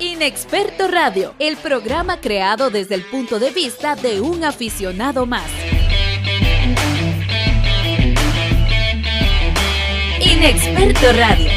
Inexperto Radio, el programa creado desde el punto de vista de un aficionado más. Inexperto Radio.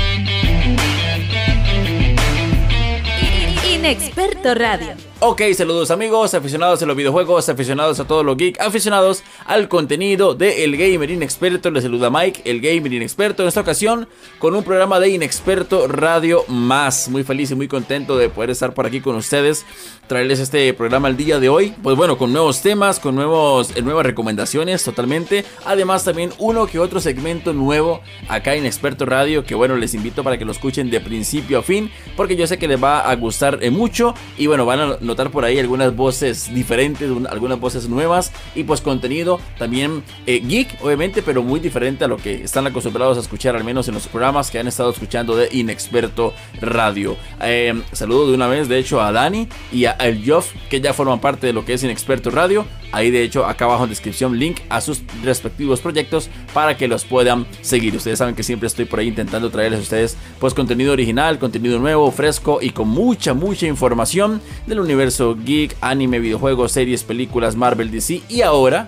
Inexperto Radio. Ok, saludos amigos, aficionados a los videojuegos, aficionados a todo lo geek, aficionados al contenido de El Gamer Inexperto. Les saluda Mike, el Gamer Inexperto, en esta ocasión con un programa de Inexperto Radio Más. Muy feliz y muy contento de poder estar por aquí con ustedes, traerles este programa el día de hoy. Pues bueno, con nuevos temas, con nuevos, eh, nuevas recomendaciones totalmente. Además también uno que otro segmento nuevo acá en Inexperto Radio, que bueno, les invito para que lo escuchen de principio a fin, porque yo sé que les va a gustar eh, mucho y bueno, van a notar por ahí algunas voces diferentes, algunas voces nuevas y pues contenido también eh, geek, obviamente, pero muy diferente a lo que están acostumbrados a escuchar, al menos en los programas que han estado escuchando de Inexperto Radio. Eh, saludo de una vez, de hecho, a Dani y a El Joff, que ya forman parte de lo que es Inexperto Radio. Ahí, de hecho, acá abajo en descripción, link a sus respectivos proyectos para que los puedan seguir. Ustedes saben que siempre estoy por ahí intentando traerles a ustedes pues contenido original, contenido nuevo, fresco y con mucha, mucha información del universo universo geek, anime, videojuegos, series, películas, Marvel, DC y ahora,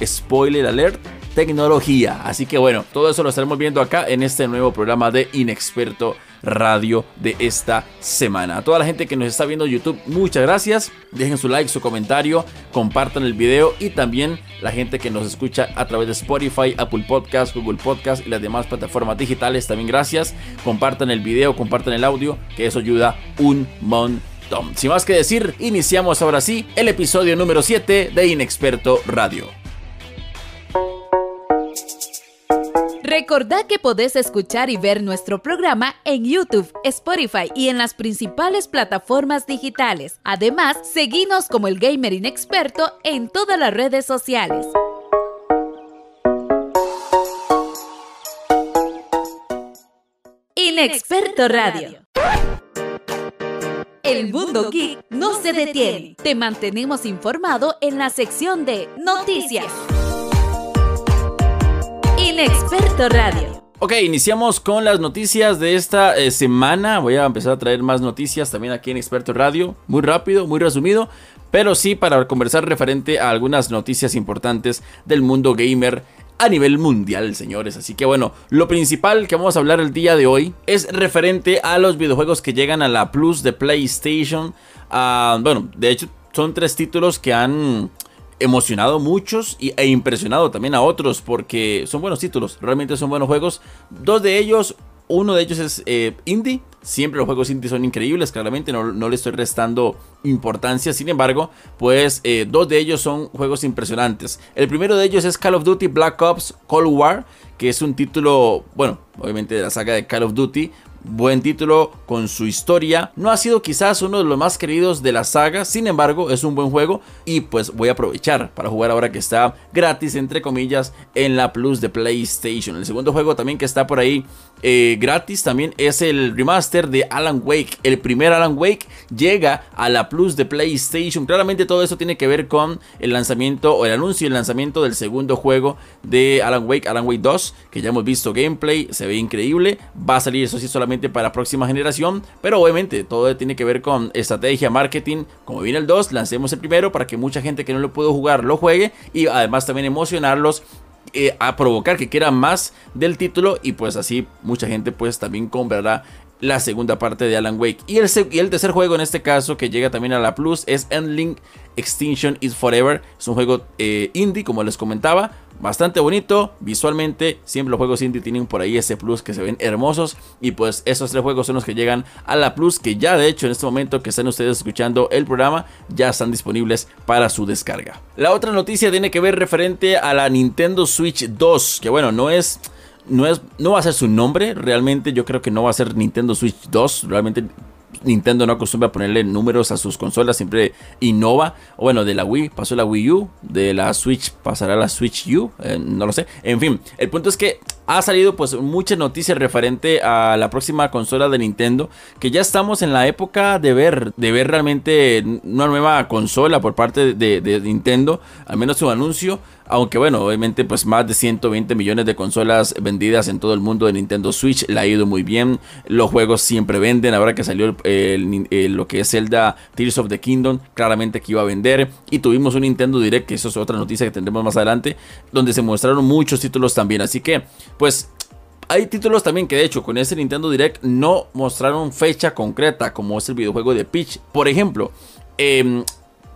spoiler alert, tecnología. Así que bueno, todo eso lo estaremos viendo acá en este nuevo programa de Inexperto Radio de esta semana. A toda la gente que nos está viendo en YouTube, muchas gracias. Dejen su like, su comentario, compartan el video y también la gente que nos escucha a través de Spotify, Apple Podcast, Google Podcast y las demás plataformas digitales, también gracias. Compartan el video, compartan el audio, que eso ayuda un montón sin más que decir, iniciamos ahora sí el episodio número 7 de Inexperto Radio. Recordá que podés escuchar y ver nuestro programa en YouTube, Spotify y en las principales plataformas digitales. Además, seguinos como el Gamer Inexperto en todas las redes sociales. Inexperto Radio. El mundo geek no se detiene. Te mantenemos informado en la sección de noticias. Inexperto Radio. Ok, iniciamos con las noticias de esta eh, semana. Voy a empezar a traer más noticias también aquí en Experto Radio. Muy rápido, muy resumido. Pero sí para conversar referente a algunas noticias importantes del mundo gamer a nivel mundial, señores. Así que bueno, lo principal que vamos a hablar el día de hoy es referente a los videojuegos que llegan a la Plus de PlayStation. Ah, bueno, de hecho son tres títulos que han emocionado a muchos e impresionado también a otros porque son buenos títulos, realmente son buenos juegos. Dos de ellos, uno de ellos es eh, indie. Siempre los juegos indie son increíbles, claramente no, le estoy restando importancia. Sin embargo, pues eh, dos de ellos son juegos impresionantes. El primero de ellos es Call of Duty Black Ops Cold War, que es un título, bueno, obviamente de la saga de Call of Duty, Buen título con su historia. No ha sido quizás uno de los más queridos de la saga, sin embargo es un buen juego y pues voy a aprovechar para jugar ahora que está gratis entre comillas en la Plus de PlayStation. El segundo juego también que está por ahí eh, gratis también es el remaster de Alan Wake. El primer Alan Wake llega a la Plus de PlayStation. Claramente todo eso tiene que ver con el lanzamiento o el anuncio el lanzamiento del segundo juego de Alan Wake, Alan Wake 2, que ya hemos visto gameplay, se ve increíble. Va a salir eso sí solamente para la próxima generación, pero obviamente todo tiene que ver con estrategia, marketing. Como viene el 2, lancemos el primero para que mucha gente que no lo pudo jugar lo juegue y además también emocionarlos eh, a provocar que quieran más del título y pues así mucha gente pues también comprará la segunda parte de Alan Wake. Y el, y el tercer juego en este caso que llega también a la Plus es Endling Extinction is Forever. Es un juego eh, indie, como les comentaba. Bastante bonito, visualmente. Siempre los juegos indie tienen por ahí ese plus que se ven hermosos. Y pues esos tres juegos son los que llegan a la Plus. Que ya de hecho en este momento que están ustedes escuchando el programa, ya están disponibles para su descarga. La otra noticia tiene que ver referente a la Nintendo Switch 2. Que bueno, no es no, es, no va a ser su nombre, realmente yo creo que no va a ser Nintendo Switch 2, realmente Nintendo no acostumbra a ponerle números a sus consolas, siempre innova. Bueno, de la Wii pasó la Wii U, de la Switch pasará la Switch U, eh, no lo sé. En fin, el punto es que ha salido pues muchas noticias referente a la próxima consola de Nintendo, que ya estamos en la época de ver, de ver realmente una nueva consola por parte de, Nintendo, al menos su anuncio. Aunque bueno, obviamente pues más de 120 millones de consolas vendidas en todo el mundo de Nintendo Switch. Le ha ido muy bien. Los juegos siempre venden. Ahora que salió lo que es Zelda Tears of the Kingdom, claramente que iba a vender. Y tuvimos un Nintendo Direct, que eso es otra noticia que tendremos más adelante, donde se mostraron muchos títulos también. Así que pues hay títulos también que de hecho con ese Nintendo Direct no mostraron fecha concreta como es el videojuego de Peach. Por ejemplo, eh,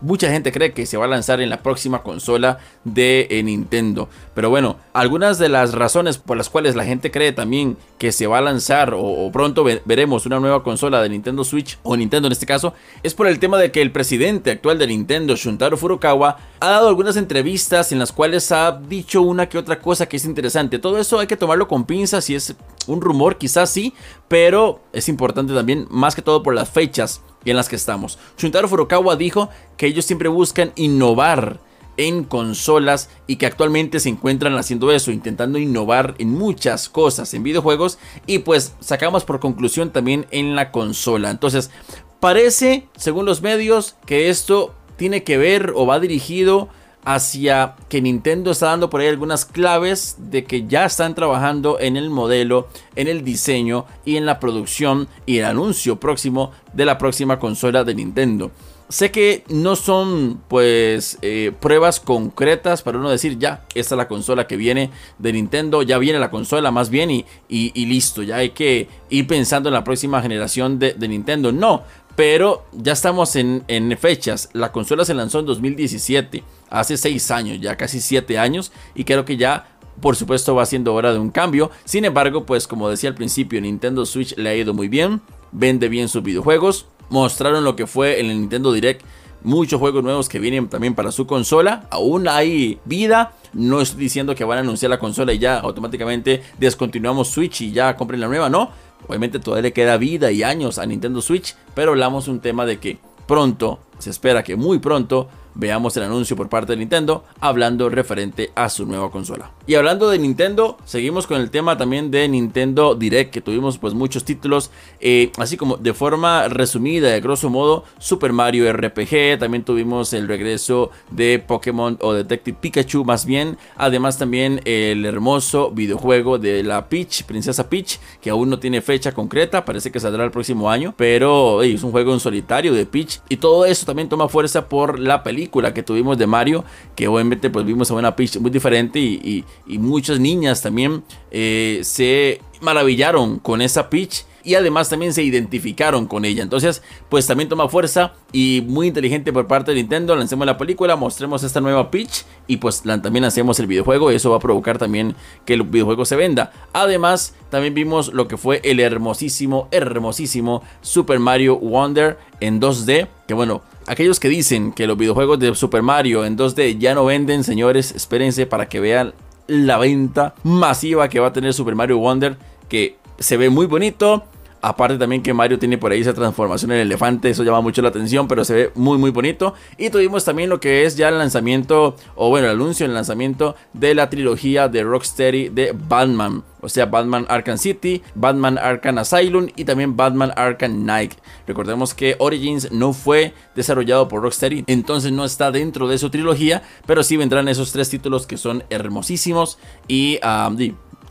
mucha gente cree que se va a lanzar en la próxima consola de eh, Nintendo. Pero bueno, algunas de las razones por las cuales la gente cree también que se va a lanzar o, pronto veremos una nueva consola de Nintendo Switch o Nintendo en este caso, es por el tema de que el presidente actual de Nintendo, Shuntaro Furukawa, ha dado algunas entrevistas en las cuales ha dicho una que otra cosa que es interesante. Todo eso hay que tomarlo con pinzas y es un rumor, quizás sí, pero es importante también, más que todo por las fechas en las que estamos. Shuntaro Furukawa dijo que ellos siempre buscan innovar en consolas y que actualmente se encuentran haciendo eso, intentando innovar en muchas cosas en videojuegos y pues sacamos por conclusión también en la consola. Entonces, parece, según los medios, que esto tiene que ver o va dirigido hacia que Nintendo está dando por ahí algunas claves de que ya están trabajando en el modelo, en el diseño y en la producción y el anuncio próximo de la próxima consola de Nintendo. Sé que no son pues eh, pruebas concretas para uno decir ya, esta es la consola que viene de Nintendo, ya viene la consola más bien y, y, listo, ya hay que ir pensando en la próxima generación de, de Nintendo. No, pero ya estamos en, fechas. La consola se lanzó en 2017, hace 6 años, ya casi 7 años. Y creo que ya, por supuesto, va siendo hora de un cambio. Sin embargo, pues como decía al principio, Nintendo Switch le ha ido muy bien. Vende bien sus videojuegos. Mostraron lo que fue en el Nintendo Direct. Muchos juegos nuevos que vienen también para su consola. Aún hay vida. No estoy diciendo que van a anunciar la consola y ya automáticamente descontinuamos Switch y ya compren la nueva. No, Obviamente todavía le queda vida y años a Nintendo Switch, pero hablamos un tema de que pronto, se espera que muy pronto, veamos el anuncio por parte de Nintendo hablando referente a su nueva consola. Y hablando de Nintendo, seguimos con el tema también de Nintendo Direct, que tuvimos pues muchos títulos, eh, así como de forma resumida, de grosso modo, Super Mario RPG, también tuvimos el regreso de Pokémon o Detective Pikachu más bien, además también el hermoso videojuego de la Peach, Princesa Peach, que aún no tiene fecha concreta, parece que saldrá el próximo año, pero es un juego en solitario de Peach y todo eso también toma fuerza por la película que tuvimos de Mario, que obviamente pues vimos una Peach muy diferente y, muchas niñas también eh, se maravillaron con esa Peach y además también se identificaron con ella. Entonces, pues también toma fuerza y muy inteligente por parte de Nintendo. Lancemos la película, mostremos esta nueva Peach y pues también hacemos el videojuego. Y eso va a provocar también que el videojuego se venda. Además, también vimos lo que fue el hermosísimo, hermosísimo Super Mario Wonder en 2D. Que bueno, aquellos que dicen que los videojuegos de Super Mario en 2D ya no venden, señores, espérense para que vean la venta masiva que va a tener Super Mario Wonder. Que se ve muy bonito Aparte también que Mario tiene por ahí esa transformación en elefante, eso llama mucho la atención, pero se ve muy muy bonito. Y tuvimos también lo que es ya el lanzamiento, o bueno, el anuncio, el lanzamiento de la trilogía de Rocksteady de Batman. O sea, Batman Arkham City, Batman Arkham Asylum y también Batman Arkham Knight. Recordemos que Origins no fue desarrollado por Rocksteady, entonces no está dentro de su trilogía, pero sí vendrán esos tres títulos que son hermosísimos y, um,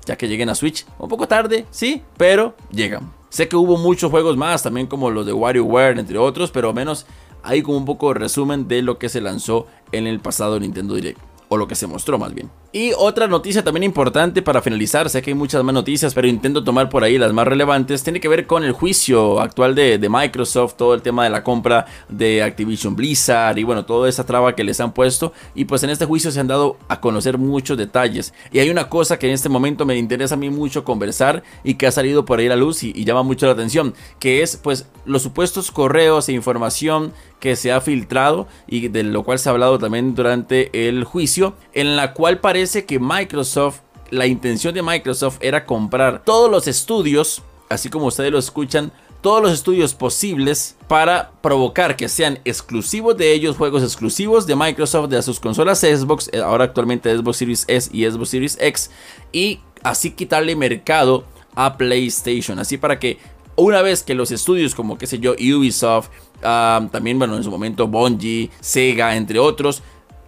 ya que lleguen a Switch, un poco tarde, sí, pero llegan. Sé que hubo muchos juegos más, también como los de WarioWare, entre otros, pero menos hay como un poco de resumen de lo que se lanzó en el pasado Nintendo Direct, o lo que se mostró más bien. Y otra noticia también importante para finalizar, sé que hay muchas más noticias, pero intento tomar por ahí las más relevantes, tiene que ver con el juicio actual de, Microsoft, todo el tema de la compra de Activision Blizzard y bueno, toda esa traba que les han puesto. Y pues en este juicio se han dado a conocer muchos detalles. Y hay una cosa que en este momento me interesa a mí mucho conversar y que ha salido por ahí a luz y, y llama mucho la atención, que es pues los supuestos correos e información que se ha filtrado y de lo cual se ha hablado también durante el juicio, en la cual parece que Microsoft, la intención de Microsoft era comprar todos los estudios, así como ustedes lo escuchan, todos los estudios posibles para provocar que sean exclusivos de ellos, juegos exclusivos de Microsoft de sus consolas Xbox, eh, ahora actualmente Xbox Series S y Xbox Series X, y así quitarle mercado a PlayStation, así para que una vez que los estudios como qué sé yo, Ubisoft, ah, también bueno en su momento Bungie, Sega, entre otros,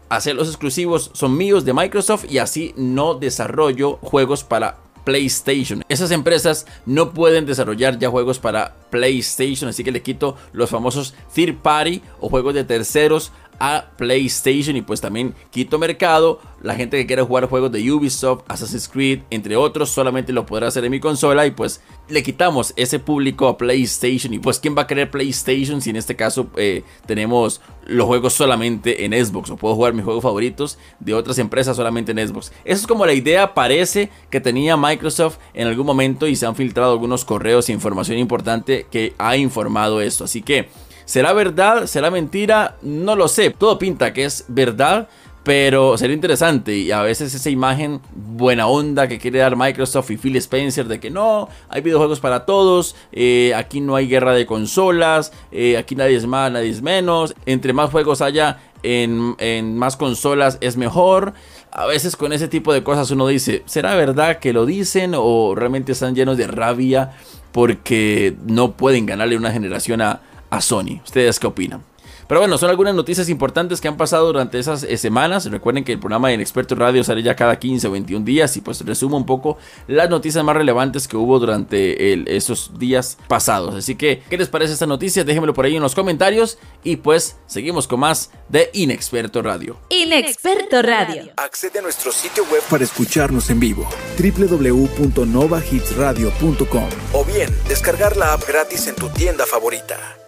hacer los exclusivos son míos de Microsoft y así no desarrollo juegos para PlayStation. Esas empresas no pueden desarrollar ya juegos para PlayStation, así que le quito los famosos third party o juegos de terceros a PlayStation y pues también quito mercado. La gente que quiera jugar juegos de Ubisoft, Assassin's Creed, entre otros, solamente lo podrá hacer en mi consola y pues le quitamos ese público a PlayStation y pues quién va a querer PlayStation si en este caso eh, tenemos los juegos solamente en Xbox o puedo jugar mis juegos favoritos de otras empresas solamente en Xbox. Eso es como la idea parece que tenía Microsoft en algún momento y se han filtrado algunos correos e información importante que ha informado esto. Así que ¿Será verdad? ¿Será mentira? No lo sé. Todo pinta que es verdad. Pero sería interesante y a veces esa imagen buena onda que quiere dar Microsoft y Phil Spencer de que no, hay videojuegos para todos, eh, aquí no hay guerra de consolas, eh, aquí nadie es más, nadie es menos, entre más juegos haya en, en más consolas es mejor. A veces con ese tipo de cosas uno dice, ¿será verdad que lo dicen o realmente están llenos de rabia porque no pueden ganarle una generación a, a Sony. ¿Ustedes qué opinan? Pero bueno, son algunas noticias importantes que han pasado durante esas eh, semanas. Recuerden que el programa en Experto Radio sale ya cada 15 o 21 días y pues resumo un poco las noticias más relevantes que hubo durante esos días pasados. Así que, ¿qué les parece esta noticia? Déjenmelo por ahí en los comentarios y pues seguimos con más de Inexperto Radio. Inexperto Radio. Accede a nuestro sitio web para escucharnos en vivo www.novahitsradio.com o bien descargar la app gratis en tu tienda favorita.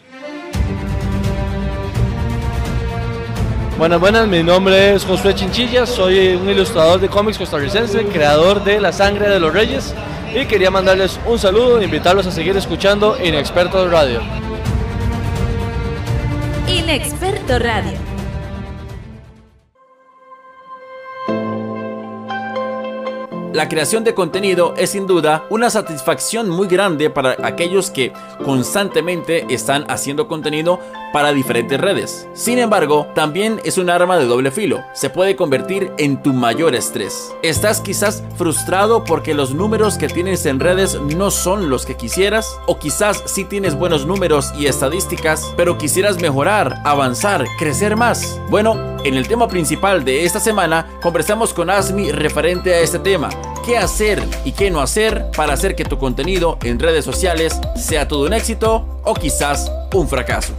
Buenas, buenas, mi nombre es Josué Chinchilla, soy un ilustrador de cómics costarricense, creador de La Sangre de los Reyes y quería mandarles un saludo e invitarlos a seguir escuchando Inexperto Radio. Inexperto Radio. La creación de contenido es sin duda una satisfacción muy grande para aquellos que constantemente están haciendo contenido para diferentes redes. Sin embargo, también es un arma de doble filo. Se puede convertir en tu mayor estrés. Estás quizás frustrado porque los números que tienes en redes no son los que quisieras o quizás sí tienes buenos números y estadísticas, pero quisieras mejorar, avanzar, crecer más. Bueno, en el tema principal de esta semana conversamos con Asmi referente a este tema qué hacer y qué no hacer para hacer que tu contenido en redes sociales sea todo un éxito o quizás un fracaso.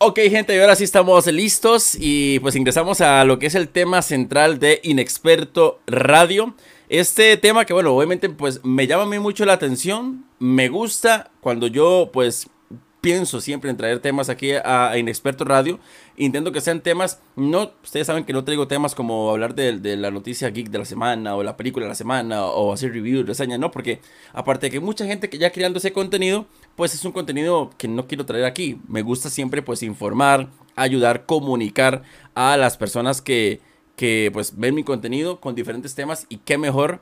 Ok gente, y ahora sí estamos listos y pues ingresamos a lo que es el tema central de Inexperto Radio. Este tema que bueno, obviamente pues me llama a mucho la atención, me gusta cuando yo pues pienso siempre en traer temas aquí a, Inexperto Radio. Intento que sean temas, no, ustedes saben que no traigo temas como hablar de, la noticia geek de la semana o la película de la semana o hacer review, reseña, no, porque aparte de que mucha gente que ya creando ese contenido, pues es un contenido que no quiero traer aquí. Me gusta siempre pues informar, ayudar, comunicar a las personas que, que pues ven mi contenido con diferentes temas y qué mejor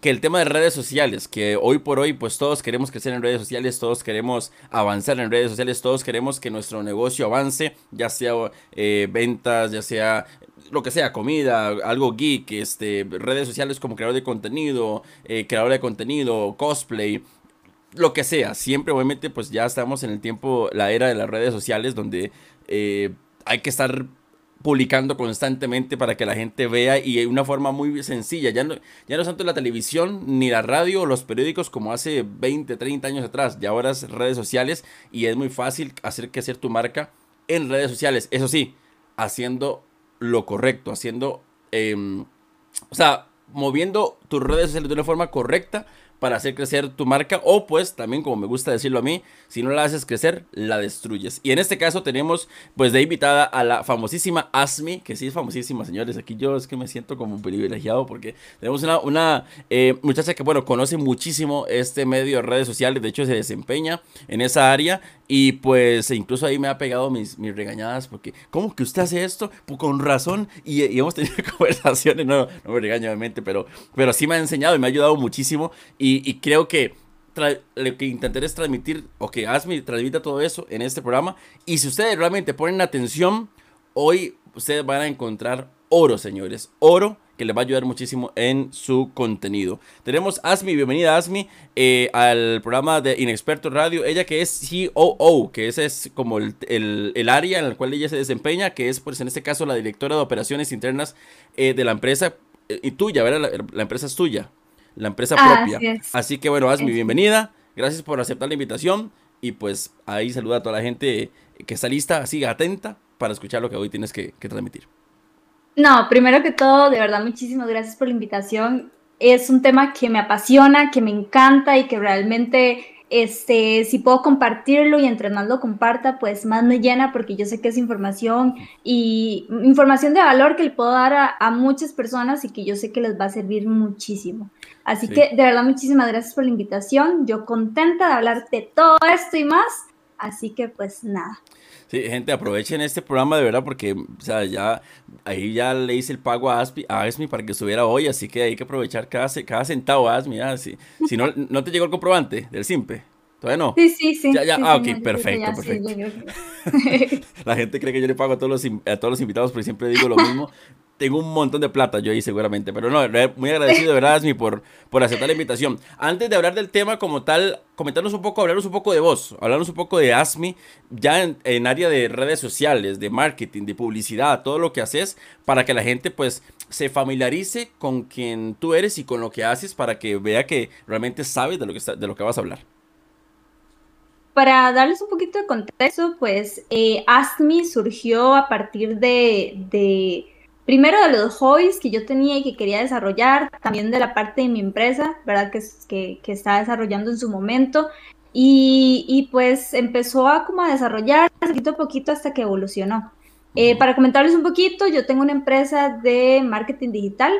que el tema de redes sociales, que hoy por hoy pues todos queremos crecer en redes sociales, todos queremos avanzar en redes sociales, todos queremos que nuestro negocio avance, ya sea eh, ventas, ya sea lo que sea, comida, algo geek, este, redes sociales como creador de contenido, eh, creador de contenido, cosplay, lo que sea, siempre obviamente pues ya estamos en el tiempo, la era de las redes sociales donde eh, hay que estar publicando constantemente para que la gente vea y de una forma muy sencilla. Ya no, ya no es tanto la televisión, ni la radio o los periódicos como hace 20, 30 años atrás. Ya ahora es redes sociales y es muy fácil hacer que hacer tu marca en redes sociales. Eso sí, haciendo lo correcto, haciendo, em, o sea, moviendo tus redes sociales de una forma correcta para hacer crecer tu marca o pues también como me gusta decirlo a mí, si no la haces crecer, la destruyes. Y en este caso tenemos pues de invitada a la famosísima Asmi, que sí es famosísima señores, aquí yo es que me siento como privilegiado porque tenemos una, una eh, muchacha que bueno, conoce muchísimo este medio de redes sociales, de hecho se desempeña en esa área y pues incluso ahí me ha pegado mis, mis regañadas porque, ¿cómo que usted hace esto? Pues con razón y, hemos tenido conversaciones, no, no me regaño obviamente, pero, pero sí me ha enseñado y me ha ayudado muchísimo y, creo que lo que intentaré es transmitir, o que Asmi transmita todo eso en este programa. Y si ustedes realmente ponen atención, hoy ustedes van a encontrar oro, señores. Oro que les va a ayudar muchísimo en su contenido. Tenemos Asmi, bienvenida Asmi eh, al programa de Inexperto Radio, ella que es COO, que ese es como el, el, área en el cual ella se desempeña, que es pues en este caso la directora de operaciones internas eh, de la empresa eh, y tuya, ¿verdad? La, empresa es tuya, la empresa propia. Así, que bueno, Asmi, bienvenida, gracias por aceptar la invitación y pues ahí saluda a toda la gente que está lista, siga atenta para escuchar lo que hoy tienes que, transmitir. No, primero que todo, de verdad, muchísimas gracias por la invitación. Es un tema que me apasiona, que me encanta y que realmente, este, si puedo compartirlo y entre más lo comparta, pues más me llena porque yo sé que es información y información de valor que le puedo dar a, muchas personas y que yo sé que les va a servir muchísimo. Así que de verdad, muchísimas gracias por la invitación. Yo contenta de hablar de todo esto y más. Así que pues nada. Sí, gente, aprovechen este programa de verdad porque, o sea, ya ahí ya le hice el pago a, Aspi, a Asmi para que estuviera hoy, así que hay que aprovechar cada, cada centavo, Asmi, si, si no, no te llegó el comprobante del SIMPE. ¿Todavía no? Sí, sí, sí. Ya, ya. Sí, ah, ok, perfecto, perfecto. La gente cree que yo le pago a todos los, a todos los invitados porque siempre digo lo mismo tengo un montón de plata yo ahí seguramente, pero no, muy agradecido de verdad, Asmi, por, por aceptar la invitación. Antes de hablar del tema como tal, comentarnos un poco, hablarnos un poco de vos, hablarnos un poco de Asmi, ya en, área de redes sociales, de marketing, de publicidad, todo lo que haces, para que la gente pues se familiarice con quien tú eres y con lo que haces, para que vea que realmente sabes de lo que, de lo que vas a hablar. Para darles un poquito de contexto, pues eh, Asmi surgió a partir de primero de los hobbies que yo tenía y que quería desarrollar, también de la parte de mi empresa, ¿verdad? Que, que, que estaba desarrollando en su momento. Y, y, pues empezó a como a desarrollar poquito a poquito hasta que evolucionó. Eh, para comentarles un poquito, yo tengo una empresa de marketing digital.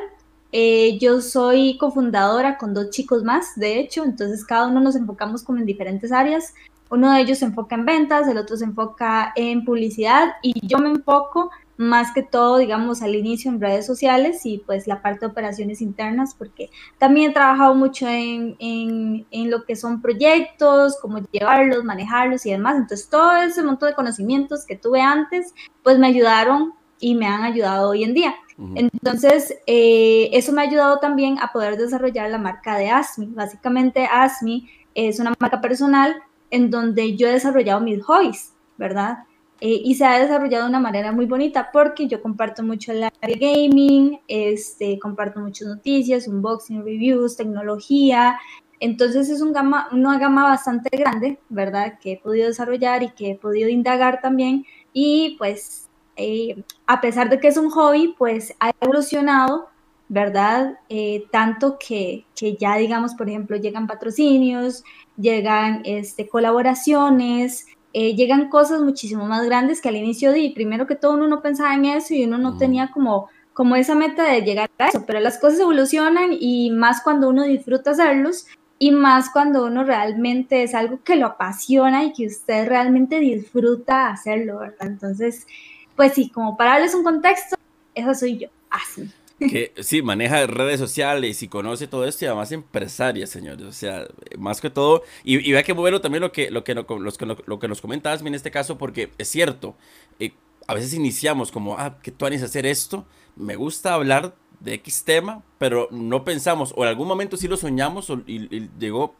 Eh, yo soy cofundadora con dos chicos más, de hecho, entonces cada uno nos enfocamos como en diferentes áreas. Uno de ellos se enfoca en ventas, el otro se enfoca en publicidad y yo me enfoco más que todo, digamos, al inicio en redes sociales y pues la parte de operaciones internas, porque también he trabajado mucho en, en, en, lo que son proyectos, cómo llevarlos, manejarlos y demás. Entonces, todo ese montón de conocimientos que tuve antes, pues me ayudaron y me han ayudado hoy en día. Entonces, eh, eso me ha ayudado también a poder desarrollar la marca de ASMI. Básicamente, ASMI es una marca personal en donde yo he desarrollado mis hobbies, ¿verdad? Eh, y se ha desarrollado de una manera muy bonita porque yo comparto mucho el área gaming, este, comparto muchas noticias, unboxing, reviews, tecnología. Entonces es un gama, una gama bastante grande, ¿verdad? Que he podido desarrollar y que he podido indagar también. Y pues eh, a pesar de que es un hobby, pues ha evolucionado, ¿verdad? Eh, tanto que, que, ya, digamos, por ejemplo, llegan patrocinios, llegan este, colaboraciones, eh, llegan cosas muchísimo más grandes que al inicio di. Primero que todo uno no pensaba en eso y uno no tenía como, como esa meta de llegar a eso, pero las cosas evolucionan y más cuando uno disfruta hacerlos y más cuando uno realmente es algo que lo apasiona y que usted realmente disfruta hacerlo, ¿verdad? Entonces, pues sí, como para darles un contexto, esa soy yo, así que sí, maneja redes sociales y conoce todo esto y además empresaria, señores. O sea, más que todo, y, vea que bueno también lo que, lo que, lo, lo que nos comentabas en este caso, porque es cierto, eh, a veces iniciamos como, ah, que tú a hacer esto, me gusta hablar de X tema, pero no pensamos, o en algún momento sí lo soñamos y, llegó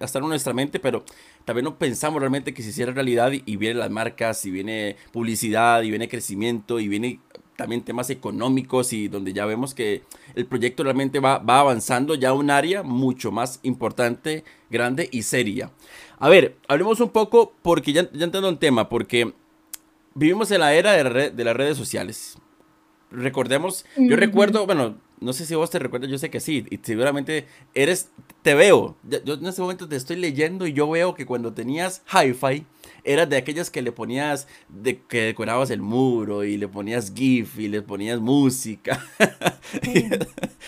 a estar en nuestra mente, pero también no pensamos realmente que se hiciera realidad y, y vienen las marcas, y viene publicidad, y viene crecimiento, y viene también temas económicos y donde ya vemos que el proyecto realmente va, va avanzando ya a un área mucho más importante, grande y seria. A ver, hablemos un poco, porque ya, ya entiendo un tema, porque vivimos en la era de, de las redes sociales. Recordemos, yo recuerdo, bueno, no sé si vos te recuerdas, yo sé que sí, y seguramente eres, te veo, yo en este momento te estoy leyendo y yo veo que cuando tenías hi-fi, eras de aquellas que le ponías, de que decorabas el muro y le ponías GIF y le ponías música.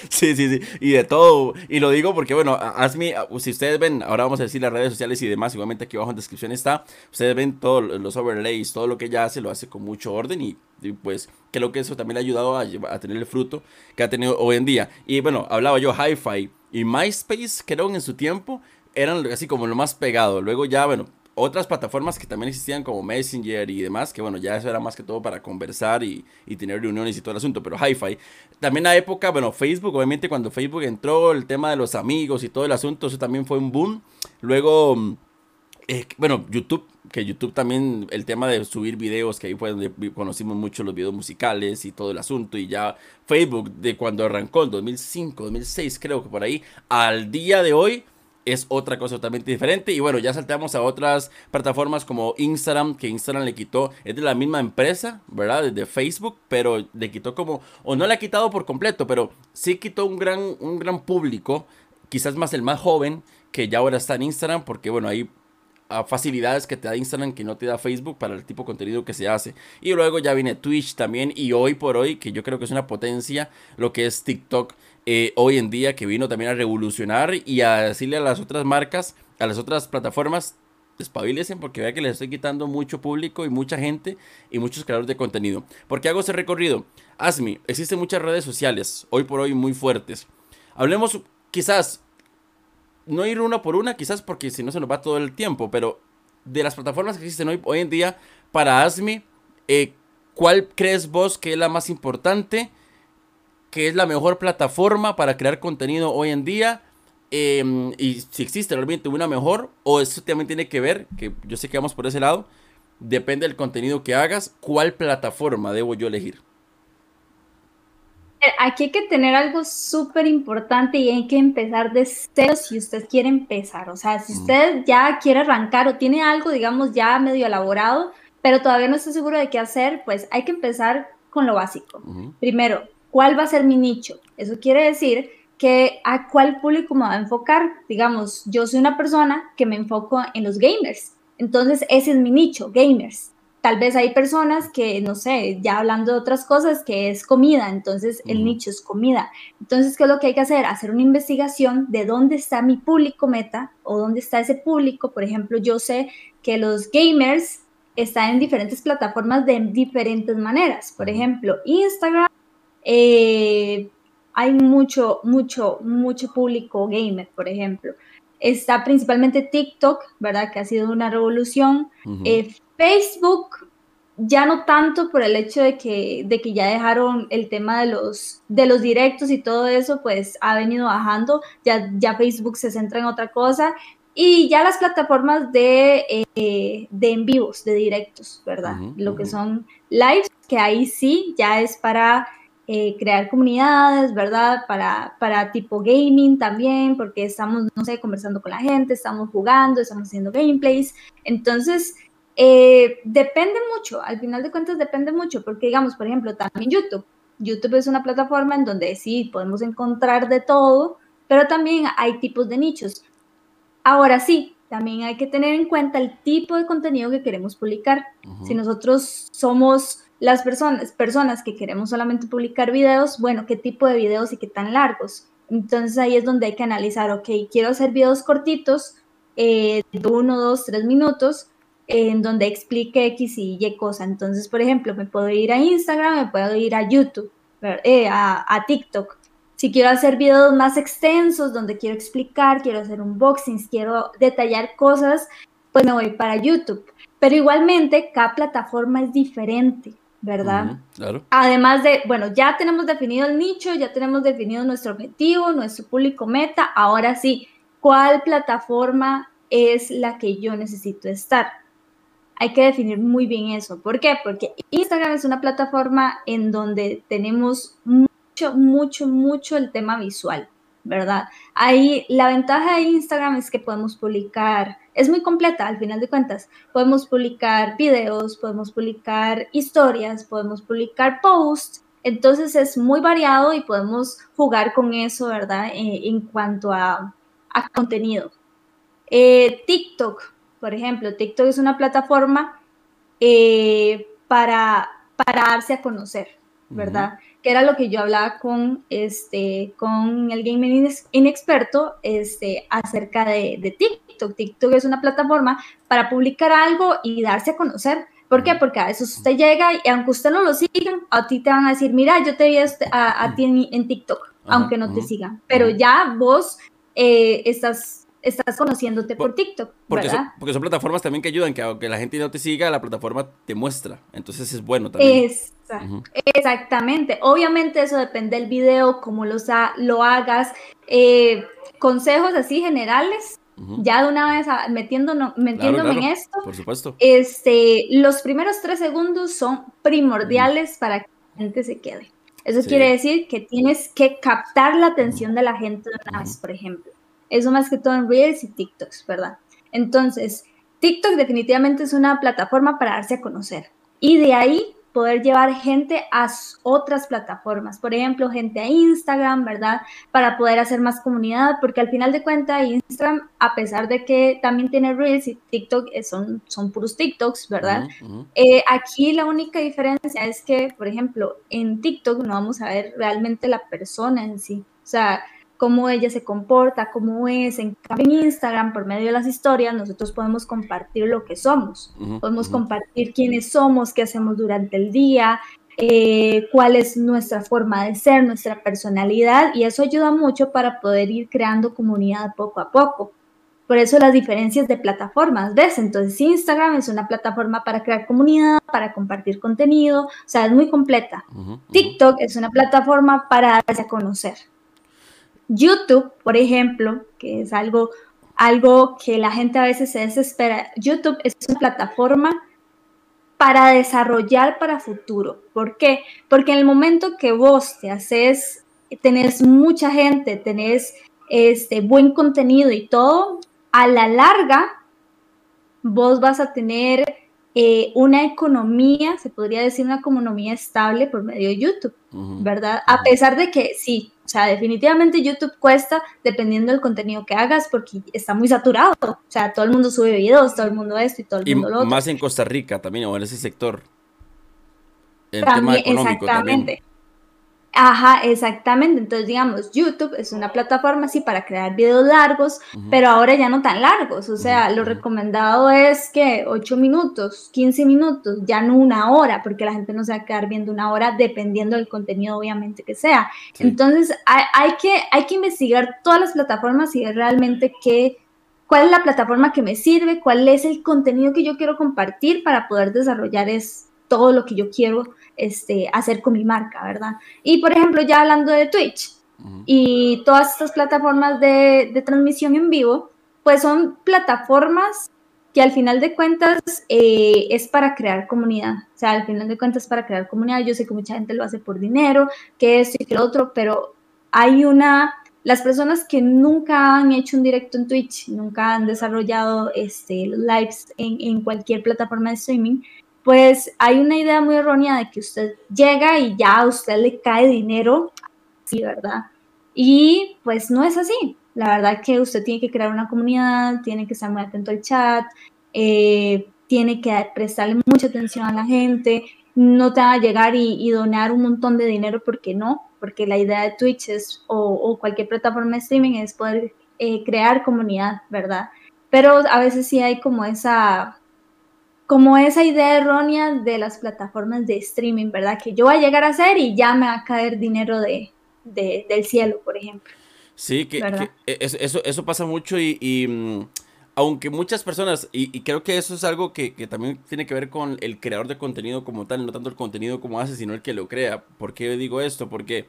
sí, sí, sí, y de todo. Y lo digo porque, bueno, Asmi, si ustedes ven, ahora vamos a decir las redes sociales y demás, igualmente aquí abajo en descripción está, ustedes ven todos los overlays, todo lo que ella hace, lo hace con mucho orden y, pues creo que eso también le ha ayudado a, a, tener el fruto que ha tenido hoy en día. Y bueno, hablaba yo Hi-Fi y MySpace, creo en su tiempo, eran así como lo más pegado. Luego ya, bueno, otras plataformas que también existían como Messenger y demás, que bueno, ya eso era más que todo para conversar y, tener reuniones y todo el asunto, pero Hi-Fi. También la época, bueno, Facebook, obviamente cuando Facebook entró, el tema de los amigos y todo el asunto, eso también fue un boom. Luego, eh, bueno, YouTube, que YouTube también, el tema de subir videos, que ahí fue donde conocimos mucho los videos musicales y todo el asunto, y ya Facebook, de cuando arrancó en 2005, 2006, creo que por ahí, al día de hoy es otra cosa totalmente diferente. Y bueno, ya saltamos a otras plataformas como Instagram, que Instagram le quitó, es de la misma empresa, ¿verdad? De Facebook, pero le quitó como, o no le ha quitado por completo, pero sí quitó un gran, un gran público, quizás más el más joven, que ya ahora está en Instagram, porque bueno, hay facilidades que te da Instagram que no te da Facebook para el tipo de contenido que se hace. Y luego ya viene Twitch también y hoy por hoy, que yo creo que es una potencia, lo que es TikTok eh, hoy en día que vino también a revolucionar y a decirle a las otras marcas, a las otras plataformas, despabilesen porque vea que les estoy quitando mucho público y mucha gente y muchos creadores de contenido. ¿Por qué hago ese recorrido? Asmi, existen muchas redes sociales, hoy por hoy muy fuertes. Hablemos quizás, no ir una por una, quizás porque si no se nos va todo el tiempo, pero de las plataformas que existen hoy, hoy en día para Asmi, eh, ¿cuál crees vos que es la más importante? Que es la mejor plataforma para crear contenido hoy en día. Em, y si existe realmente una mejor, o eso también tiene que ver, que yo sé que vamos por ese lado, depende del contenido que hagas, cuál plataforma debo yo elegir. Eh, aquí hay que tener algo súper importante y hay que empezar de cero si usted quiere empezar. O sea, si mm. usted ya quiere arrancar o tiene algo, digamos, ya medio elaborado, pero todavía no está seguro de qué hacer, pues hay que empezar con lo básico. Primero, ¿Cuál va a ser mi nicho? Eso quiere decir que a cuál público me va a enfocar. Digamos, yo soy una persona que me enfoco en los gamers. Entonces, ese es mi nicho, gamers. Tal vez hay personas que, no sé, ya hablando de otras cosas, que es comida, entonces el nicho es comida. Entonces, ¿qué es lo que hay que hacer? Hacer una investigación de dónde está mi público meta o dónde está ese público. Por ejemplo, yo sé que los gamers están en diferentes plataformas de diferentes maneras. Por ejemplo, Instagram, eh, hay mucho, mucho, mucho público gamer, por ejemplo. Está principalmente TikTok, ¿verdad? Que ha sido una revolución. Eh, Facebook, ya no tanto por el hecho de que, de que ya dejaron el tema de los, de los directos y todo eso, pues ha venido bajando. Ya, ya Facebook se centra en otra cosa. Y ya las plataformas de, eh, de en vivos, de directos, ¿verdad? Lo que son lives, que ahí sí ya es para eh, crear comunidades, ¿verdad? Para, para tipo gaming también, porque estamos, no sé, conversando con la gente, estamos jugando, estamos haciendo gameplays. Entonces, eh, depende mucho, al final de cuentas depende mucho, porque digamos, por ejemplo, también YouTube. YouTube es una plataforma en donde sí podemos encontrar de todo, pero también hay tipos de nichos. Ahora sí, también hay que tener en cuenta el tipo de contenido que queremos publicar. Si nosotros somos las personas, personas que queremos solamente publicar videos, bueno, qué tipo de videos y qué tan largos. Entonces ahí es donde hay que analizar, ok, quiero hacer videos cortitos, eh, de uno, dos, tres minutos, en donde explique X y Y cosa. Entonces, por ejemplo, me puedo ir a Instagram, me puedo ir a YouTube, eh, a, a TikTok. Si quiero hacer videos más extensos, donde quiero explicar, quiero hacer unboxings, quiero detallar cosas, pues me voy para YouTube. Pero igualmente, cada plataforma es diferente. ¿Verdad? claro. Además de, bueno, ya tenemos definido el nicho, ya tenemos definido nuestro objetivo, nuestro público meta, ahora sí, ¿cuál plataforma es la que yo necesito estar? Hay que definir muy bien eso. ¿Por qué? Porque Instagram es una plataforma en donde tenemos mucho, mucho, mucho el tema visual. ¿verdad? Ahí la ventaja de Instagram es que podemos publicar, es muy completa al final de cuentas, podemos publicar videos, podemos publicar historias, podemos publicar posts, entonces es muy variado y podemos jugar con eso, ¿verdad? Eh, en cuanto a, contenido. Eh, TikTok, por ejemplo, TikTok es una plataforma eh, para, para darse a conocer, ¿verdad? Que era lo que yo hablaba con, este, con el gaming inexperto este, acerca de, TikTok. TikTok es una plataforma para publicar algo y darse a conocer. ¿Por qué? Porque a veces usted llega y aunque usted no lo siga, a ti te van a decir, mira, yo te vi este, a, ti en, TikTok, aunque no te sigan. Pero ya vos eh, estás estás conociéndote por, TikTok. Porque son, porque son plataformas también que ayudan, que aunque la gente no te siga, la plataforma te muestra. Entonces es bueno también. Exactamente. Obviamente eso depende del video, cómo los lo hagas. Eh, consejos así generales. Ya de una vez metiéndonos, metiéndome en esto. Por supuesto. Este, los primeros tres segundos son primordiales para que la gente se quede. Eso quiere decir que tienes que captar la atención de la gente de una vez, por ejemplo. Eso más que todo en Reels y TikToks, ¿verdad? Entonces, TikTok definitivamente es una plataforma para darse a conocer. Y de ahí poder llevar gente a otras plataformas, por ejemplo, gente a Instagram, ¿verdad? Para poder hacer más comunidad, porque al final de cuentas Instagram, a pesar de que también tiene Reels y TikTok, eh, son, son puros TikToks, ¿verdad? Eh, aquí la única diferencia es que, por ejemplo, en TikTok no vamos a ver realmente la persona en sí. O sea, cómo ella se comporta, cómo es. En en Instagram, por medio de las historias, nosotros podemos compartir lo que somos. podemos compartir quiénes somos, qué hacemos durante el día, eh, cuál es nuestra forma de ser, nuestra personalidad, y eso ayuda mucho para poder ir creando comunidad poco a poco. Por eso las diferencias de plataformas, ¿ves? Entonces Instagram es una plataforma para crear comunidad, para compartir contenido, o sea, es muy completa. TikTok es una plataforma para darse a conocer. YouTube, por ejemplo, que es algo, algo que la gente a veces se desespera, YouTube es una plataforma para desarrollar para futuro. ¿Por qué? Porque en el momento que vos te haces, tenés mucha gente, tenés este buen contenido y todo, a la larga vos vas a tener eh, una economía, se podría decir una economía estable por medio de YouTube, ¿verdad? A pesar de que sí, sea, definitivamente YouTube cuesta dependiendo del contenido que hagas porque está muy saturado. O sea, todo el mundo sube videos, todo el mundo esto y todo el mundo lo otro. Más en Costa Rica también, o en ese sector. El tema económico exactamente. Ajá, exactamente. Entonces, digamos, YouTube es una plataforma así para crear videos largos, pero ahora ya no tan largos. O sea, lo recomendado es que 8 minutos, 15 minutos, ya no una hora, porque la gente no se va a quedar viendo una hora dependiendo del contenido, obviamente, que sea. Entonces, hay, que, hay que investigar todas las plataformas y ver realmente qué, cuál es la plataforma que me sirve, cuál es el contenido que yo quiero compartir para poder desarrollar es todo lo que yo quiero este, hacer con mi marca, ¿verdad? Y por ejemplo, ya hablando de Twitch y todas estas plataformas de, transmisión en vivo, pues son plataformas que al final de cuentas eh, es para crear comunidad. O sea, al final de cuentas es para crear comunidad. Yo sé que mucha gente lo hace por dinero, que esto y que lo otro, pero hay una... Las personas que nunca han hecho un directo en Twitch, nunca han desarrollado este, lives en, en cualquier plataforma de streaming, pues hay una idea muy errónea de que usted llega y ya a usted le cae dinero, sí, ¿verdad? Y pues no es así. La verdad que usted tiene que crear una comunidad, tiene que estar muy atento al chat, eh, tiene que prestarle mucha atención a la gente, no te va a llegar y, donar un montón de dinero porque no, porque la idea de Twitch es, o, cualquier plataforma de streaming es poder eh, crear comunidad, ¿verdad? Pero a veces sí hay como esa como esa idea errónea de las plataformas de streaming, ¿verdad? Que yo voy a llegar a hacer y ya me va a caer dinero de, del cielo, por ejemplo. Sí, que, eso, eso pasa mucho y, mm, aunque muchas personas, y, creo que eso es algo que, también tiene que ver con el creador de contenido como tal, no tanto el contenido como hace, sino el que lo crea. ¿Por qué digo esto? Porque